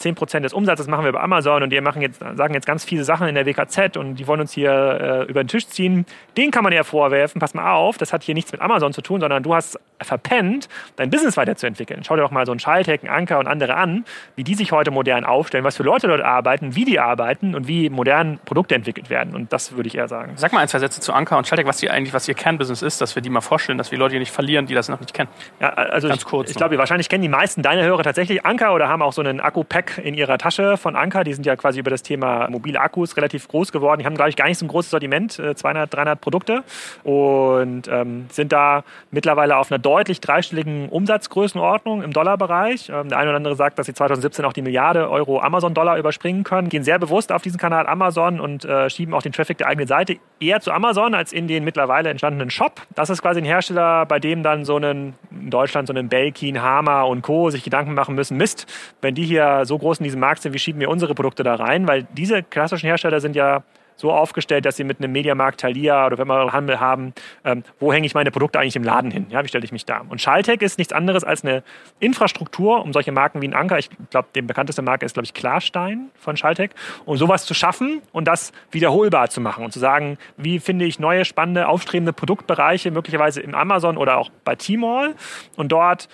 10% des Umsatzes machen wir bei Amazon und die machen jetzt, sagen jetzt ganz viele Sachen in der WKZ und die wollen uns hier äh, über den Tisch ziehen. Den kann man ja vorwerfen, pass mal auf, das hat hier nichts mit Amazon zu tun, sondern du hast verpennt, dein Business weiterzuentwickeln. Schau dir doch mal so einen Schaltech, einen Anker und andere an, wie die sich heute modern aufstellen, was für Leute dort arbeiten, wie die arbeiten und wie modern Produkte entwickelt werden. Und das würde ich eher sagen. Sag mal ein, zwei Sätze zu Anker und Schaltec, was ihr eigentlich, was ihr Kernbusiness ist, dass wir die mal vorstellen, dass wir Leute hier nicht verlieren, die das noch nicht kennen. Ja, also Ganz ich, kurz. Ich glaube, wahrscheinlich kennen die meisten deine Hörer tatsächlich Anker oder haben auch so einen Akku-Pack in ihrer Tasche von Anker. Die sind ja quasi über das Thema mobile Akkus relativ groß geworden. Die haben, glaube ich, gar nicht so ein großes Sortiment, 200, äh, 300 Produkte und ähm, sind da mittlerweile auf einer deutlich dreistelligen Umsatzgrößenordnung im Dollarbereich. Ähm, der eine oder andere sagt, dass sie 2017 auch die Milliarde Euro Amazon-Dollar überspringen können, gehen sehr bewusst auf diesen Kanal Amazon und äh, schieben auch den Traffic der eigenen Seite eher zu Amazon als in den mittlerweile entstandenen Shop. Das ist quasi ein Hersteller, bei dem dann so einen, in Deutschland so einen Belkin, Hama und Co. sich Gedanken machen müssen, Mist, wenn die hier so groß in diesem Markt sind, wie schieben wir unsere Produkte da rein? Weil diese klassischen Hersteller sind ja so aufgestellt, dass sie mit einem Mediamarkt, Thalia oder wenn wir Handel haben, ähm, wo hänge ich meine Produkte eigentlich im Laden hin? Ja, wie stelle ich mich da? Und Schaltech ist nichts anderes als eine Infrastruktur, um solche Marken wie ein Anker, ich glaube, die bekannteste Marke ist, glaube ich, Klarstein von Schaltech, um sowas zu schaffen und das wiederholbar zu machen und zu sagen, wie finde ich neue, spannende, aufstrebende Produktbereiche, möglicherweise im Amazon oder auch bei Tmall und dort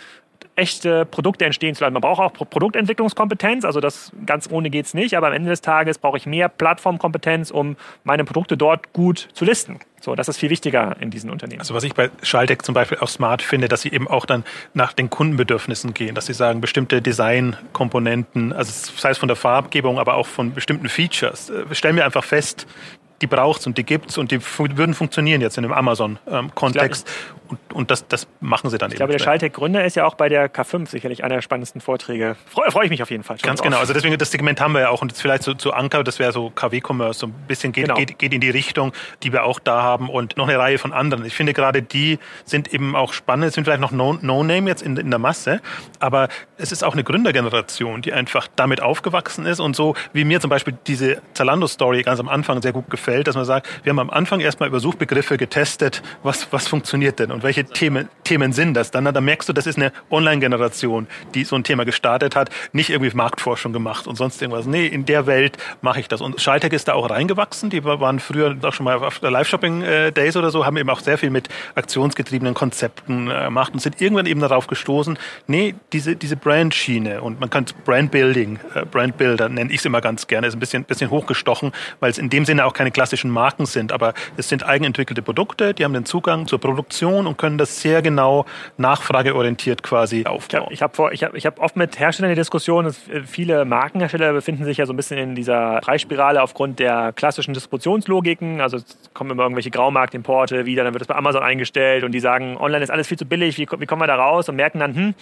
echte Produkte entstehen zu lassen. Man braucht auch Produktentwicklungskompetenz, also das ganz ohne geht es nicht, aber am Ende des Tages brauche ich mehr Plattformkompetenz, um meine Produkte dort gut zu listen. So, das ist viel wichtiger in diesen Unternehmen. Also was ich bei Schaltec zum Beispiel auch smart finde, dass sie eben auch dann nach den Kundenbedürfnissen gehen, dass sie sagen, bestimmte Designkomponenten, also sei es von der Farbgebung, aber auch von bestimmten Features, äh, stellen wir einfach fest, die braucht es und die gibt es und die würden funktionieren jetzt in dem Amazon-Kontext. Ähm, und, und das, das machen sie dann ich eben. Ich glaube, der Schaltec-Gründer ist ja auch bei der K5 sicherlich einer der spannendsten Vorträge. Freue freu ich mich auf jeden Fall. Ganz genau. Also deswegen, das Segment haben wir ja auch. Und jetzt vielleicht zu, zu Anker, das wäre so KW-Commerce, so ein bisschen geht, genau. geht, geht in die Richtung, die wir auch da haben. Und noch eine Reihe von anderen. Ich finde gerade die sind eben auch spannend, sind vielleicht noch No-Name no jetzt in, in der Masse. Aber es ist auch eine Gründergeneration, die einfach damit aufgewachsen ist. Und so wie mir zum Beispiel diese Zalando-Story ganz am Anfang sehr gut gefällt, dass man sagt, wir haben am Anfang erstmal über Suchbegriffe getestet, was, was funktioniert denn und welche Themen, Themen sind das dann? Da merkst du, das ist eine Online-Generation, die so ein Thema gestartet hat, nicht irgendwie Marktforschung gemacht und sonst irgendwas. Nee, in der Welt mache ich das. Und Schaltec ist da auch reingewachsen. Die waren früher auch schon mal auf der Live-Shopping-Days oder so, haben eben auch sehr viel mit aktionsgetriebenen Konzepten äh, gemacht und sind irgendwann eben darauf gestoßen, nee, diese, diese Brand-Schiene und man kann Brand-Building, äh, Brand-Builder nenne ich es immer ganz gerne, ist ein bisschen, bisschen hochgestochen, weil es in dem Sinne auch keine klassischen Marken sind, aber es sind eigenentwickelte Produkte, die haben den Zugang zur Produktion und können das sehr genau nachfrageorientiert quasi aufbauen. Ich habe hab ich hab, ich hab oft mit Herstellern die Diskussion, dass viele Markenhersteller befinden sich ja so ein bisschen in dieser Preisspirale aufgrund der klassischen Distributionslogiken. Also es kommen immer irgendwelche Graumarktimporte wieder, dann wird es bei Amazon eingestellt und die sagen, online ist alles viel zu billig, wie, wie kommen wir da raus? Und merken dann, hm,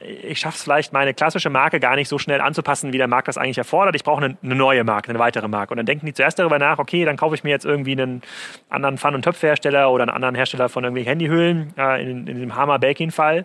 ich schaffe es vielleicht, meine klassische Marke gar nicht so schnell anzupassen, wie der Markt das eigentlich erfordert. Ich brauche eine, eine, neue Marke, eine weitere Marke. Und dann denken die zuerst darüber nach, okay, dann kaufe ich mir jetzt irgendwie einen anderen Pfann- und Töpfhersteller oder einen anderen Hersteller von irgendwelchen Handyhüllen, äh, in, in dem Hammer Belkin-Fall.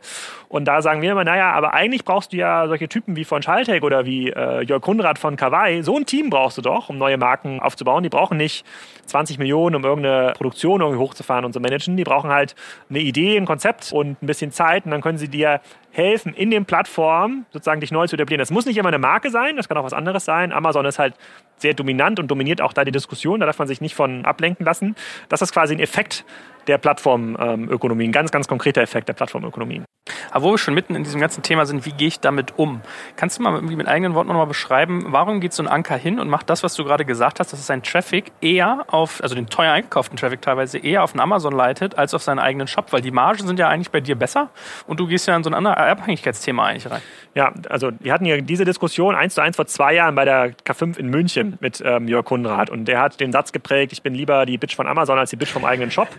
Und da sagen wir immer, naja, aber eigentlich brauchst du ja solche Typen wie von Schaltec oder wie äh, Jörg Kunrad von Kawaii. So ein Team brauchst du doch, um neue Marken aufzubauen. Die brauchen nicht 20 Millionen, um irgendeine Produktion irgendwie hochzufahren und zu managen. Die brauchen halt eine Idee, ein Konzept und ein bisschen Zeit und dann können sie dir helfen, in den Plattformen sozusagen dich neu zu etablieren. Das muss nicht immer eine Marke sein, das kann auch was anderes sein. Amazon ist halt sehr dominant und dominiert auch da die Diskussion, da darf man sich nicht von ablenken lassen. Das ist quasi ein Effekt der Plattformökonomie, ein ganz, ganz konkreter Effekt der Plattformökonomie. Aber wo wir schon mitten in diesem ganzen Thema sind, wie gehe ich damit um? Kannst du mal irgendwie mit eigenen Worten nochmal beschreiben, warum geht so ein Anker hin und macht das, was du gerade gesagt hast, dass es seinen Traffic eher auf, also den teuer eingekauften Traffic teilweise eher auf den Amazon leitet, als auf seinen eigenen Shop? Weil die Margen sind ja eigentlich bei dir besser und du gehst ja in so ein anderes Abhängigkeitsthema eigentlich rein. Ja, also wir hatten ja diese Diskussion eins zu eins vor zwei Jahren bei der K5 in München mit ähm, Jörg Kunrad und der hat den Satz geprägt, ich bin lieber die Bitch von Amazon als die Bitch vom eigenen Shop.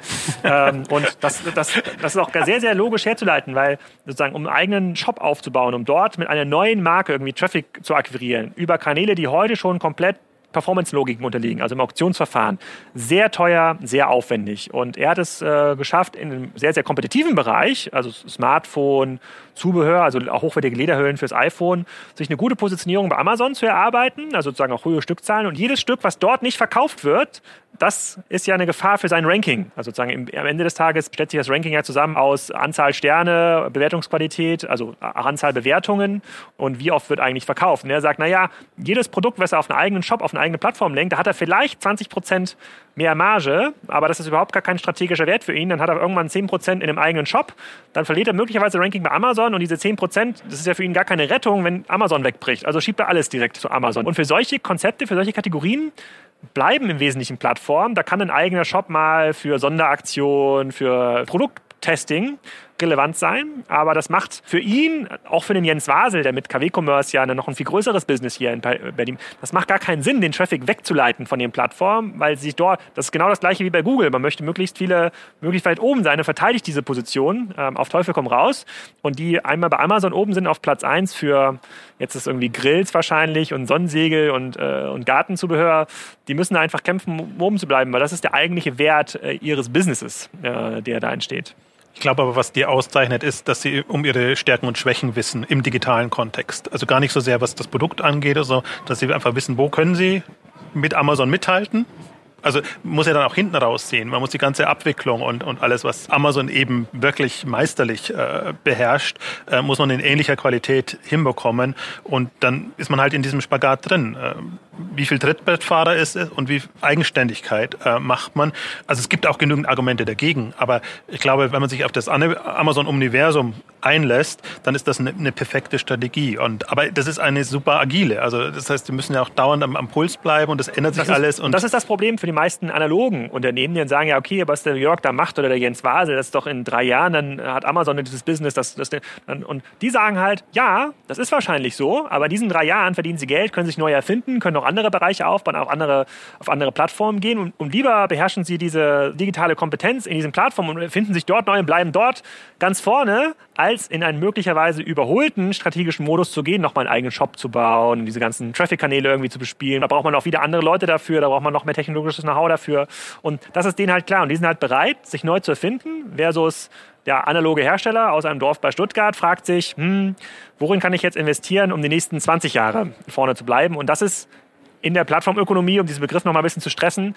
Ähm, und das, das, das ist auch sehr, sehr logisch herzuleiten, weil sozusagen um einen eigenen Shop aufzubauen, um dort mit einer neuen Marke irgendwie Traffic zu akquirieren, über Kanäle, die heute schon komplett Performance-Logiken unterliegen, also im Auktionsverfahren. Sehr teuer, sehr aufwendig. Und er hat es äh, geschafft, in einem sehr, sehr kompetitiven Bereich, also Smartphone, Zubehör, also auch hochwertige Lederhüllen fürs iPhone, sich eine gute Positionierung bei Amazon zu erarbeiten, also sozusagen auch hohe Stückzahlen. Und jedes Stück, was dort nicht verkauft wird, das ist ja eine Gefahr für sein Ranking. Also sozusagen im, am Ende des Tages stellt sich das Ranking ja zusammen aus Anzahl Sterne, Bewertungsqualität, also Anzahl Bewertungen und wie oft wird eigentlich verkauft. Und er sagt, naja, jedes Produkt, was er auf einen eigenen Shop, auf eine eigene Plattform lenkt, da hat er vielleicht 20 Prozent mehr Marge, aber das ist überhaupt gar kein strategischer Wert für ihn. Dann hat er irgendwann 10 Prozent in einem eigenen Shop. Dann verliert er möglicherweise Ranking bei Amazon und diese 10 Prozent, das ist ja für ihn gar keine Rettung, wenn Amazon wegbricht. Also schiebt er alles direkt zu Amazon. Und für solche Konzepte, für solche Kategorien bleiben im Wesentlichen Plattformen. Da kann ein eigener Shop mal für Sonderaktionen, für Produkttesting relevant sein, aber das macht für ihn, auch für den Jens Wasel, der mit KW-Commerce ja noch ein viel größeres Business hier in Berlin, das macht gar keinen Sinn, den Traffic wegzuleiten von den Plattformen, weil sich dort, das ist genau das gleiche wie bei Google, man möchte möglichst viele, möglichst weit oben sein und verteidigt diese Position ähm, auf Teufel komm raus. Und die einmal bei Amazon oben sind auf Platz 1 für, jetzt ist irgendwie Grills wahrscheinlich und Sonnensegel und, äh, und Gartenzubehör, die müssen einfach kämpfen, um oben zu bleiben, weil das ist der eigentliche Wert äh, ihres Businesses, äh, der da entsteht. Ich glaube aber, was die auszeichnet, ist, dass sie um ihre Stärken und Schwächen wissen im digitalen Kontext. Also gar nicht so sehr, was das Produkt angeht, also dass sie einfach wissen, wo können sie mit Amazon mithalten also muss ja dann auch hinten raussehen. Man muss die ganze Abwicklung und, und alles, was Amazon eben wirklich meisterlich äh, beherrscht, äh, muss man in ähnlicher Qualität hinbekommen. Und dann ist man halt in diesem Spagat drin. Äh, wie viel Trittbrettfahrer ist es und wie Eigenständigkeit äh, macht man. Also es gibt auch genügend Argumente dagegen, aber ich glaube, wenn man sich auf das Amazon-Universum einlässt, dann ist das eine, eine, perfekte Strategie. Und, aber das ist eine super agile. Also das heißt, die müssen ja auch dauernd am, am Puls bleiben und das ändert sich das ist, alles. Und das ist das Problem für die meisten analogen Unternehmen, die dann sagen, ja, okay, was der Jörg da macht oder der Jens Wasel, das ist doch in drei Jahren, dann hat Amazon dieses Business, das, das, und die sagen halt, ja, das ist wahrscheinlich so, aber in diesen drei Jahren verdienen sie Geld, können sich neu erfinden, können auch andere Bereiche aufbauen, auch andere, auf andere Plattformen gehen und, und lieber beherrschen sie diese digitale Kompetenz in diesen Plattformen und finden sich dort neu und bleiben dort ganz vorne, als in einen möglicherweise überholten strategischen Modus zu gehen, nochmal einen eigenen Shop zu bauen, diese ganzen Traffic-Kanäle irgendwie zu bespielen. Da braucht man auch wieder andere Leute dafür, da braucht man noch mehr technologisches Know-how dafür. Und das ist denen halt klar. Und die sind halt bereit, sich neu zu erfinden, versus der analoge Hersteller aus einem Dorf bei Stuttgart fragt sich, hm, worin kann ich jetzt investieren, um die nächsten 20 Jahre vorne zu bleiben? Und das ist in der Plattformökonomie, um diesen Begriff noch mal ein bisschen zu stressen,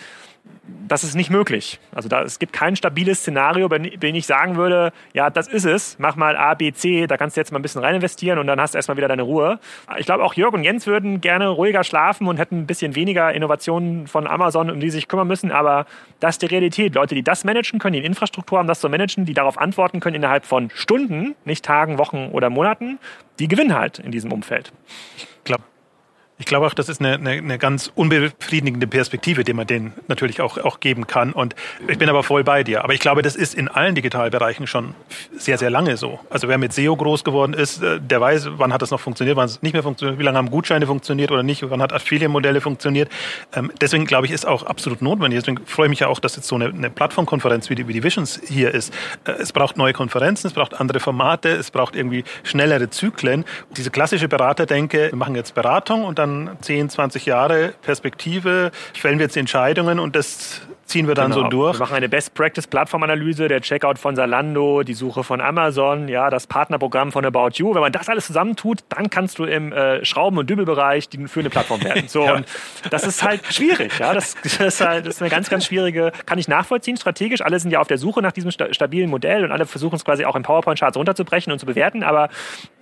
das ist nicht möglich. Also da, es gibt kein stabiles Szenario, bei dem ich sagen würde, ja, das ist es, mach mal A, B, C, da kannst du jetzt mal ein bisschen rein investieren und dann hast du erstmal wieder deine Ruhe. Ich glaube, auch Jörg und Jens würden gerne ruhiger schlafen und hätten ein bisschen weniger Innovationen von Amazon, um die sich kümmern müssen, aber das ist die Realität. Leute, die das managen können, die Infrastruktur haben, das zu managen, die darauf antworten können innerhalb von Stunden, nicht Tagen, Wochen oder Monaten, die gewinnen halt in diesem Umfeld. Ich glaube, ich glaube auch, das ist eine, eine, eine ganz unbefriedigende Perspektive, die man denen natürlich auch, auch geben kann. Und ich bin aber voll bei dir. Aber ich glaube, das ist in allen Digitalbereichen schon sehr, sehr lange so. Also wer mit SEO groß geworden ist, äh, der weiß, wann hat das noch funktioniert, wann es nicht mehr funktioniert, wie lange haben Gutscheine funktioniert oder nicht, wann hat Affiliate-Modelle funktioniert. Ähm, deswegen glaube ich, ist auch absolut notwendig. Deswegen freue ich mich ja auch, dass jetzt so eine, eine Plattformkonferenz wie die, wie die Visions hier ist. Äh, es braucht neue Konferenzen, es braucht andere Formate, es braucht irgendwie schnellere Zyklen. Diese klassische Beraterdenke, wir machen jetzt Beratung und dann dann 10, 20 Jahre Perspektive, fällen wir jetzt Entscheidungen und das ziehen wir dann genau. so durch. Wir machen eine Best-Practice-Plattform-Analyse, der Checkout von Salando, die Suche von Amazon, ja, das Partnerprogramm von About You. Wenn man das alles zusammentut, dann kannst du im äh, Schrauben- und Dübelbereich die für eine Plattform werden. [LAUGHS] So, ja. und das ist halt schwierig. Ja, das, das, ist halt, das ist eine ganz, ganz schwierige, kann ich nachvollziehen strategisch. Alle sind ja auf der Suche nach diesem stabilen Modell und alle versuchen es quasi auch in PowerPoint-Charts runterzubrechen und zu bewerten. Aber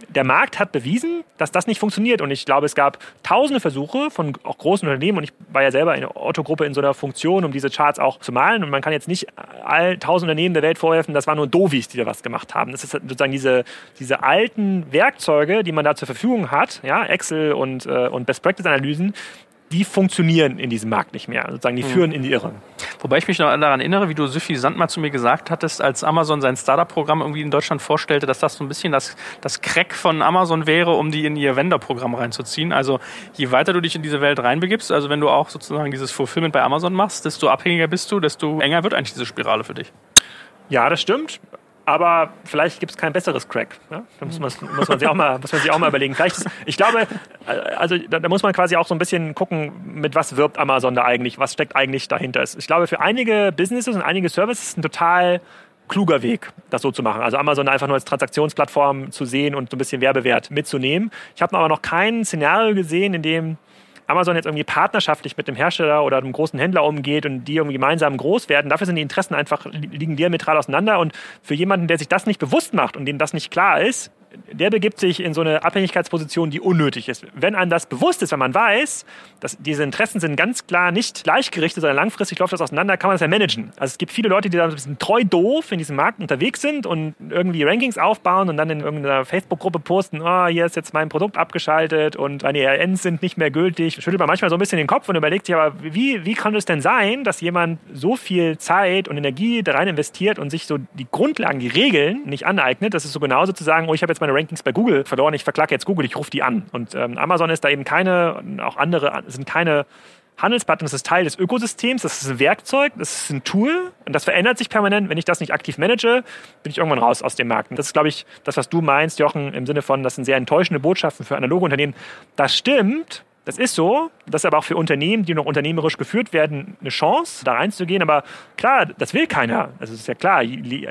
der Markt hat bewiesen, dass das nicht funktioniert. Und ich glaube, es gab tausende Versuche von auch großen Unternehmen und ich war ja selber in der Otto-Gruppe in so einer Funktion, um diese Charts auch zu malen. Und man kann jetzt nicht all tausend Unternehmen der Welt vorwerfen, das waren nur Dovis, die da was gemacht haben. Das ist sozusagen diese, diese alten Werkzeuge, die man da zur Verfügung hat, ja, Excel und, äh, und Best-Practice-Analysen, die funktionieren in diesem Markt nicht mehr. Sozusagen, die mhm. führen in die Irre. Wobei ich mich noch daran erinnere, wie du Süffi Sand zu mir gesagt hattest, als Amazon sein Startup-Programm irgendwie in Deutschland vorstellte, dass das so ein bisschen das, das Crack von Amazon wäre, um die in ihr Vendor-Programm reinzuziehen. Also je weiter du dich in diese Welt reinbegibst, also wenn du auch sozusagen dieses Fulfillment bei Amazon machst, desto abhängiger bist du, desto enger wird eigentlich diese Spirale für dich. Ja, das stimmt aber vielleicht gibt es kein besseres Crack. Ja? Da muss man, muss, man sich auch mal, muss man sich auch mal überlegen. Vielleicht ist, ich glaube, äh, also da, da, muss man quasi auch so ein bisschen gucken, mit was wirbt Amazon da eigentlich, was steckt eigentlich dahinter. Ich glaube, für einige Businesses und einige Services ist ein total kluger Weg, das so zu machen. Also Amazon einfach nur als Transaktionsplattform zu sehen und so ein bisschen Werbewert mitzunehmen. Ich habe aber noch kein Szenario gesehen, in dem Amazon jetzt irgendwie partnerschaftlich mit dem Hersteller oder einem großen Händler umgeht und die irgendwie gemeinsam groß werden. Dafür sind die Interessen einfach, liegen diametral auseinander. Und für jemanden, der sich das nicht bewusst macht und dem das nicht klar ist, der begibt sich in so eine Abhängigkeitsposition, die unnötig ist. Wenn einem das bewusst ist, wenn man weiß, dass diese Interessen sind ganz klar nicht gleichgerichtet, sondern langfristig läuft das auseinander, kann man das ja managen. Also es gibt viele Leute, die da ein bisschen treu doof in diesem Markt unterwegs sind und irgendwie Rankings aufbauen und dann in irgendeiner Facebook-Gruppe posten, oh, hier ist jetzt mein Produkt abgeschaltet und meine ERNs sind nicht mehr gültig. Schüttelt man manchmal so ein bisschen den Kopf und überlegt sich aber, wie, wie kann es denn sein, dass jemand so viel Zeit und Energie da rein investiert und sich so die Grundlagen, die Regeln nicht aneignet? Das ist so genauso zu sagen, oh, ich habe jetzt meine Rankings bei Google verloren, ich verklage jetzt Google, ich rufe die an. Und ähm, Amazon ist da eben keine, auch andere sind keine Handelspartner, das ist Teil des Ökosystems, das ist ein Werkzeug, das ist ein Tool und das verändert sich permanent. Wenn ich das nicht aktiv manage, bin ich irgendwann raus aus dem Markt. Und das ist, glaube ich, das, was du meinst, Jochen, im Sinne von, das sind sehr enttäuschende Botschaften für analoge Unternehmen. Das stimmt, das ist so. Das ist aber auch für Unternehmen, die noch unternehmerisch geführt werden, eine Chance, da reinzugehen. Aber klar, das will keiner. Das ist ja klar.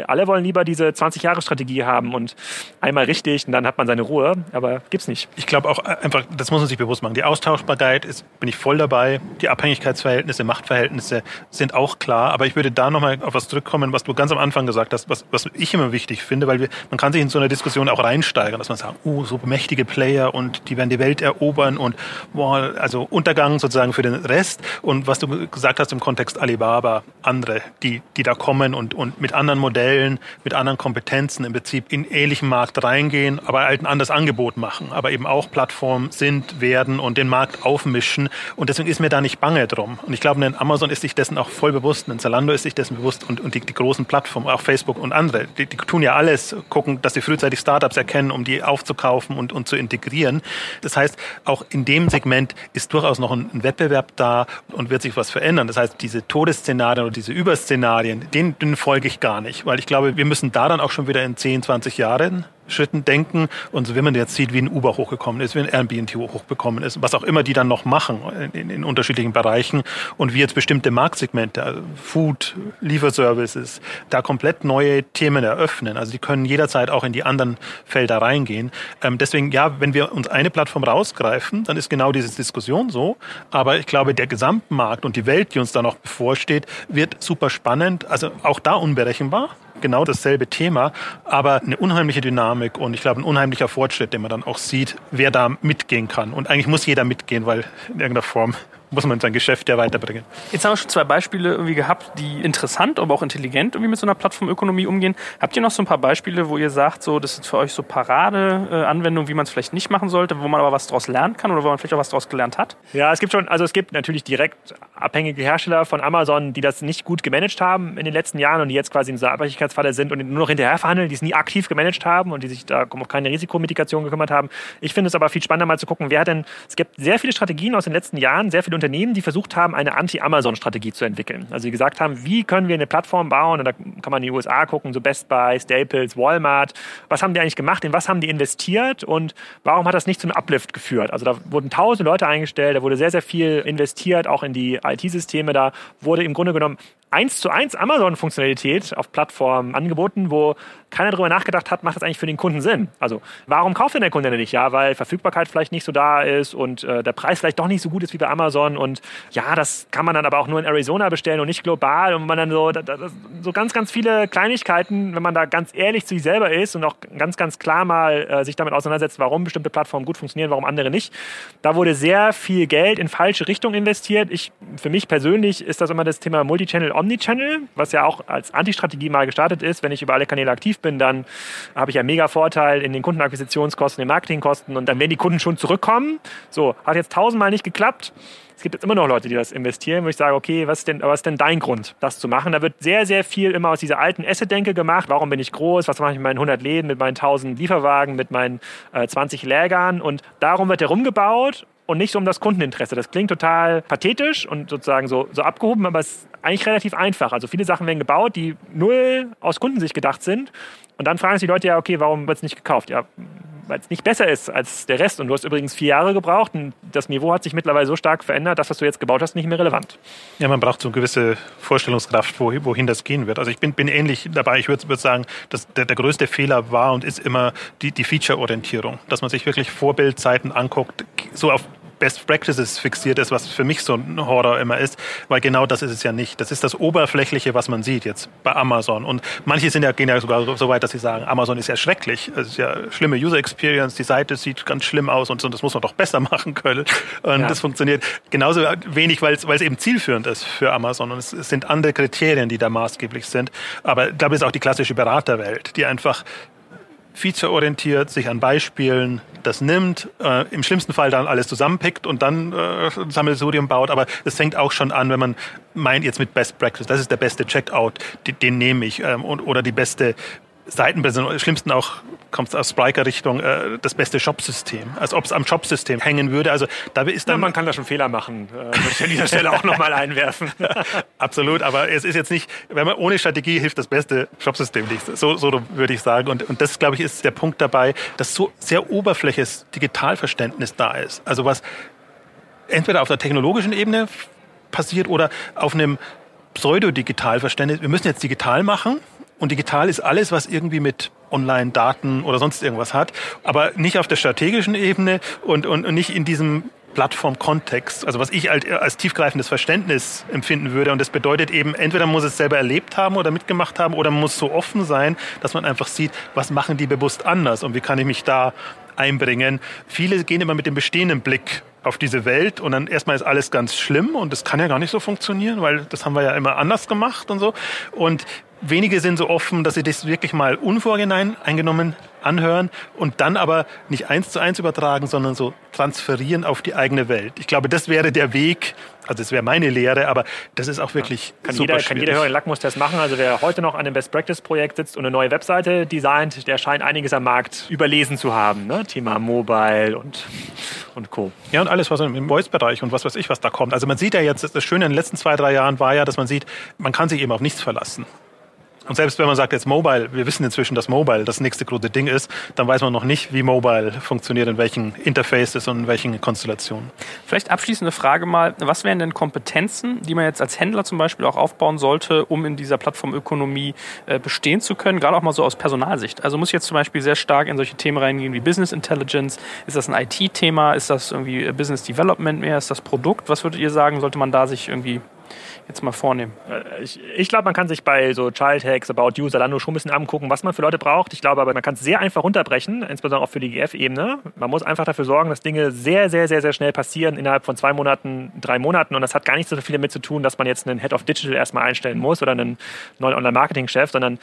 Alle wollen lieber diese 20-Jahre-Strategie haben und einmal richtig und dann hat man seine Ruhe. Aber gibt's nicht. Ich glaube auch einfach, das muss man sich bewusst machen. Die Austauschbarkeit ist, bin ich voll dabei. Die Abhängigkeitsverhältnisse, Machtverhältnisse sind auch klar. Aber ich würde da nochmal auf was zurückkommen, was du ganz am Anfang gesagt hast, was, was ich immer wichtig finde, weil wir, man kann sich in so eine Diskussion auch reinsteigern, dass man sagt, oh, so mächtige Player und die werden die Welt erobern und boah, Boah, also Untergang sozusagen für den Rest. Und was du gesagt hast im Kontext Alibaba, andere, die, die da kommen und, und mit anderen Modellen, mit anderen Kompetenzen im Prinzip in ähnlichen Markt reingehen, aber halt ein anderes Angebot machen, aber eben auch Plattform sind, werden und den Markt aufmischen. Und deswegen ist mir da nicht bange drum. Und ich glaube, ein Amazon ist sich dessen auch voll bewusst, ein Zalando ist sich dessen bewusst und, und die, die großen Plattformen, auch Facebook und andere, die, die tun ja alles, gucken, dass sie frühzeitig Startups erkennen, um die aufzukaufen und, und zu integrieren. Das heißt, auch in dem Segment Moment ist durchaus noch ein, Wettbewerb da und wird sich was verändern. Das heißt, diese Todesszenarien oder diese Überszenarien, denen, denen folge ich gar nicht, weil ich glaube, wir müssen da dann auch schon wieder in 10, 20 Jahren Schritten denken. Und so, wenn man jetzt sieht, wie ein Uber hochgekommen ist, wie ein Airbnb hochgekommen ist, was auch immer die dann noch machen in, in unterschiedlichen Bereichen und wie jetzt bestimmte Marktsegmente, also Food, Lieferservices, da komplett neue Themen eröffnen. Also die können jederzeit auch in die anderen Felder reingehen. Ähm, deswegen, ja, wenn wir uns eine Plattform rausgreifen, dann ist genau diese Diskussion so. Aber ich glaube, der Gesamtmarkt und die Welt, die uns da noch bevorsteht, wird super spannend. Also auch da unberechenbar genau dasselbe Thema, aber eine unheimliche Dynamik und ich glaube ein unheimlicher Fortschritt, den man dann auch sieht, wer da mitgehen kann. Und eigentlich muss jeder mitgehen, weil in irgendeiner Form muss man sein Geschäft ja weiterbringen. Jetzt haben wir schon zwei Beispiele irgendwie gehabt, die interessant, aber auch intelligent irgendwie mit so einer Plattformökonomie umgehen. Habt ihr noch so ein paar Beispiele, wo ihr sagt, so, das ist für euch so Parade-Anwendung, wie man es vielleicht nicht machen sollte, wo man aber was daraus lernen kann oder wo man vielleicht auch was daraus gelernt hat? Ja, es gibt schon, also es gibt natürlich direkt abhängige Hersteller von Amazon, die das nicht gut gemanagt haben in den letzten Jahren und die jetzt quasi in dieser Abhängigkeitsfalle sind und nur noch hinterher verhandeln, die es nie aktiv gemanagt haben und die sich da um keine Risikomitigation gekümmert haben. Ich finde es aber viel spannender mal zu gucken, wer denn, es gibt sehr viele Strategien aus den letzten Jahren, sehr viele Unternehmen, die versucht haben, eine Anti-Amazon-Strategie zu entwickeln. Also die gesagt haben, wie können wir eine Plattform bauen? Und da kann man in die USA gucken, so Best Buy, Staples, Walmart. Was haben die eigentlich gemacht? In was haben die investiert? Und warum hat das nicht zu einem Uplift geführt? Also da wurden tausende Leute eingestellt, da wurde sehr, sehr viel investiert, auch in die IT-Systeme. Da wurde im Grunde genommen eins zu eins Amazon-Funktionalität auf Plattformen angeboten, wo keiner darüber nachgedacht hat, macht das eigentlich für den Kunden Sinn? Also warum kauft denn der Kunde denn nicht? Ja, weil Verfügbarkeit vielleicht nicht so da ist und äh, der Preis vielleicht doch nicht so gut ist wie bei Amazon und ja, das kann man dann aber auch nur in Arizona bestellen und nicht global und man dann so, das, so ganz, ganz viele Kleinigkeiten, wenn man da ganz ehrlich zu sich selber ist und auch ganz, ganz klar mal äh, sich damit auseinandersetzt, warum bestimmte Plattformen gut funktionieren, warum andere nicht. Da wurde sehr viel Geld in falsche Richtungen investiert. Ich, für mich persönlich ist das immer das Thema Multichannel, Omnichannel, was ja auch als Antistrategie mal gestartet ist. Wenn ich über alle Kanäle aktiv bin, dann habe ich ja mega Vorteil in den Kundenakquisitionskosten, den Marketingkosten und dann werden die Kunden schon zurückkommen. So, hat jetzt tausendmal nicht geklappt. Es gibt jetzt immer noch Leute, die das investieren, wo ich sage, okay, was ist denn, was ist denn dein Grund, das zu machen? Da wird sehr, sehr viel immer aus dieser alten Asset-Denke gemacht. Warum bin ich groß? Was mache ich mit meinen 100 Läden, mit meinen 1000 Lieferwagen, mit meinen äh, 20 Lägern? Und darum wird herumgebaut und nicht so um das Kundeninteresse. Das klingt total pathetisch und sozusagen so, so abgehoben, aber es ist eigentlich relativ einfach. Also viele Sachen werden gebaut, die null aus Kundensicht gedacht sind. Und dann fragen sich die Leute ja, okay, warum wird es nicht gekauft? Ja, weil es nicht besser ist als der Rest. Und du hast übrigens vier Jahre gebraucht und das Niveau hat sich mittlerweile so stark verändert, dass was du jetzt gebaut hast, nicht mehr relevant. Ja, man braucht so eine gewisse Vorstellungskraft, wohin das gehen wird. Also ich bin, bin ähnlich dabei. Ich würde würd sagen, dass der, der größte Fehler war und ist immer die, die Feature-Orientierung. Dass man sich wirklich Vorbildzeiten anguckt, so auf Best Practices fixiert ist, was für mich so ein Horror immer ist, weil genau das ist es ja nicht. Das ist das Oberflächliche, was man sieht jetzt bei Amazon. Und manche sind ja, gehen ja sogar so weit, dass sie sagen, Amazon ist ja schrecklich. Es ist ja schlimme User Experience, die Seite sieht ganz schlimm aus und so, das muss man doch besser [LAUGHS] machen können. Und ja. das funktioniert genauso wenig, weil es, eben zielführend ist für Amazon. Und es, es sind andere Kriterien, die da maßgeblich sind. Aber es ist auch die klassische Beraterwelt, die einfach featureorientiert, sich an Beispielen das nimmt, äh, im schlimmsten Fall dann alles zusammenpickt und dann äh, Sammelsurium baut. Aber es fängt auch schon an, wenn man meint jetzt mit Best Practice, das ist der beste Checkout, den, den nehme ich, ähm, und, oder die beste Seitenbesitzer, am schlimmsten auch kommt es aus Spriker-Richtung, äh, das beste Shopsystem. Als ob es am Shopsystem hängen würde. Also da ist dann. Ja, man kann da schon Fehler machen, äh, würde ich an dieser Stelle auch nochmal einwerfen. [LAUGHS] Absolut, aber es ist jetzt nicht, wenn man ohne Strategie hilft das beste Shopsystem nicht. So, so würde ich sagen. Und, und das, glaube ich, ist der Punkt dabei, dass so sehr oberfläches Digitalverständnis da ist. Also was entweder auf der technologischen Ebene passiert oder auf einem Pseudo-Digitalverständnis. Wir müssen jetzt digital machen und digital ist alles, was irgendwie mit Online-Daten oder sonst irgendwas hat, aber nicht auf der strategischen Ebene und, und, und nicht in diesem Plattform-Kontext, also was ich als, als tiefgreifendes Verständnis empfinden würde. Und das bedeutet eben, entweder muss es selber erlebt haben oder mitgemacht haben oder muss so offen sein, dass man einfach sieht, was machen die bewusst anders und wie kann ich mich da einbringen. Viele gehen immer mit dem bestehenden Blick auf diese Welt und dann erstmal ist alles ganz schlimm und das kann ja gar nicht so funktionieren, weil das haben wir ja immer anders gemacht und so. Und wenige sind so offen, dass sie das wirklich mal unvorgenein eingenommen anhören und dann aber nicht eins zu eins übertragen, sondern so transferieren auf die eigene Welt. Ich glaube, das wäre der Weg, also das wäre meine Lehre, aber das ist auch wirklich ja. kann super jeder, Kann jeder Hörer einen Lackmustest machen. Also wer heute noch an einem Best-Practice-Projekt sitzt und eine neue Webseite designt, der scheint einiges am Markt überlesen zu haben. Ne? Thema Mobile und, und Co. Ja, und alles, was im Voice-Bereich und was weiß ich, was da kommt. Also man sieht ja jetzt, das Schöne in den letzten zwei, drei Jahren war ja, dass man sieht, man kann sich eben auf nichts verlassen. Und selbst wenn man sagt jetzt Mobile, wir wissen inzwischen, dass Mobile das nächste große Ding ist, dann weiß man noch nicht, wie Mobile funktioniert, in welchen Interfaces und in welchen Konstellationen. Vielleicht abschließende Frage mal, was wären denn Kompetenzen, die man jetzt als Händler zum Beispiel auch aufbauen sollte, um in dieser Plattformökonomie äh, bestehen zu können, gerade auch mal so aus Personalsicht? Also muss ich jetzt zum Beispiel sehr stark in solche Themen reingehen wie Business Intelligence? Ist das ein IT-Thema? Ist das irgendwie Business Development mehr? Ist das Produkt? Was würdet ihr sagen, sollte man da sich irgendwie jetzt mal vornehmen? Äh, ich, ich glaube, man kann sich bei so Child Hacks, About You, Salando schon ein bisschen angucken, was man für Leute braucht. Ich glaube aber, man kann es sehr einfach runterbrechen, insbesondere auch für die GF-Ebene. Man muss einfach dafür sorgen, dass Dinge sehr, sehr, sehr, sehr schnell passieren, innerhalb von zwei Monaten, drei Monaten. Und das hat gar nicht so viel damit zu tun, dass man jetzt einen Head of Digital erstmal einstellen muss oder einen neuen Online-Marketing-Chef, sondern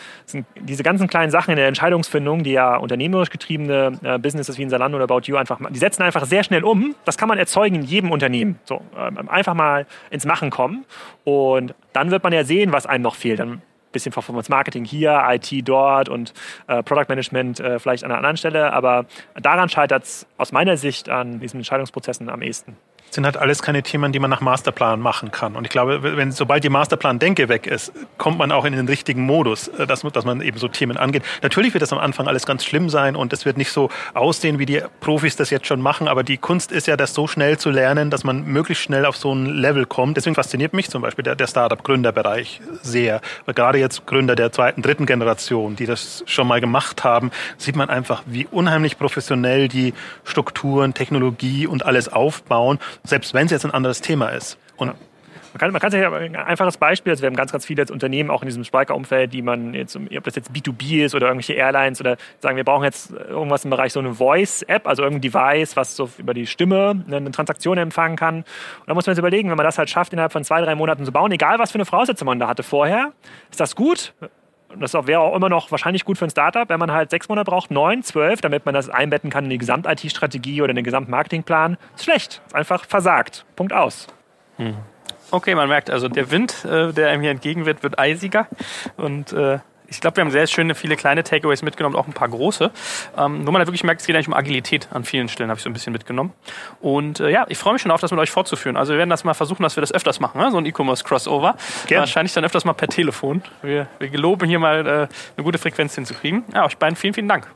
diese ganzen kleinen Sachen in der Entscheidungsfindung, die ja unternehmerisch getriebene äh, Businesses wie ein Salando oder About You einfach, die setzen einfach sehr schnell um. Das kann man erzeugen in jedem Unternehmen. So, äh, einfach mal ins Machen kommen. Und dann wird man ja sehen, was einem noch fehlt. Dann ein bisschen Performance Marketing hier, IT dort und äh, Product Management äh, vielleicht an einer anderen Stelle. Aber daran scheitert es aus meiner Sicht an diesen Entscheidungsprozessen am ehesten sind halt alles keine Themen, die man nach Masterplan machen kann. Und ich glaube, wenn sobald die Masterplan-Denke weg ist, kommt man auch in den richtigen Modus, äh, dass, dass man eben so Themen angeht. Natürlich wird das am Anfang alles ganz schlimm sein und es wird nicht so aussehen, wie die Profis das jetzt schon machen. Aber die Kunst ist ja, das so schnell zu lernen, dass man möglichst schnell auf so ein Level kommt. Deswegen fasziniert mich zum Beispiel der, der Startup-Gründerbereich sehr. Weil gerade jetzt Gründer der zweiten, dritten Generation, die das schon mal gemacht haben, sieht man einfach, wie unheimlich professionell die Strukturen, Technologie und alles aufbauen selbst wenn es jetzt ein anderes Thema ist. Und. Man kann, man kann sich ein einfaches Beispiel, also wir haben ganz, ganz viele Unternehmen auch in diesem Spiker-Umfeld, die man jetzt, ob das jetzt B2B ist oder irgendwelche Airlines oder sagen, wir brauchen jetzt irgendwas im Bereich so eine Voice-App, also irgendein Device, was so über die Stimme eine Transaktion empfangen kann. Und da muss man sich überlegen, wenn man das halt schafft, innerhalb von zwei, drei Monaten zu bauen, egal was für eine Voraussetzung man da hatte vorher, ist das gut? Das wäre auch immer noch wahrscheinlich gut für ein Startup, wenn man halt sechs Monate braucht, neun, zwölf, damit man das einbetten kann in die Gesamt-IT-Strategie oder in den Gesamtmarketingplan. Ist schlecht. Ist einfach versagt. Punkt aus. Hm. Okay, man merkt also, der Wind, äh, der einem hier entgegenwirkt, wird eisiger. Und äh, ich glaube, wir haben sehr schöne, viele kleine Takeaways mitgenommen, auch ein paar große, ähm, wo man halt wirklich merkt, es geht eigentlich um Agilität an vielen Stellen, habe ich so ein bisschen mitgenommen. Und äh, ja, ich freue mich schon auf, das mit euch fortzuführen. Also wir werden das mal versuchen, dass wir das öfters machen, ne? so ein E-Commerce-Crossover. Wahrscheinlich dann öfters mal per Telefon. Wir, wir geloben hier mal äh, eine gute Frequenz hinzukriegen. Ja, euch beiden vielen, vielen Dank.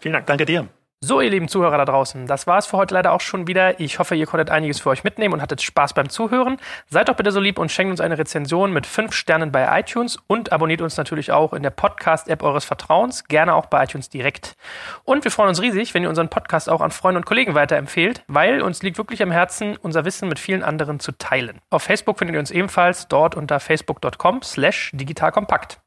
Vielen Dank. Danke dir. So, ihr lieben Zuhörer da draußen, das war es für heute leider auch schon wieder. Ich hoffe, ihr konntet einiges für euch mitnehmen und hattet Spaß beim Zuhören. Seid doch bitte so lieb und schenkt uns eine Rezension mit 5 Sternen bei iTunes und abonniert uns natürlich auch in der Podcast-App eures Vertrauens, gerne auch bei iTunes direkt. Und wir freuen uns riesig, wenn ihr unseren Podcast auch an Freunde und Kollegen weiterempfehlt, weil uns liegt wirklich am Herzen, unser Wissen mit vielen anderen zu teilen. Auf Facebook findet ihr uns ebenfalls dort unter facebook.com slash digitalkompakt.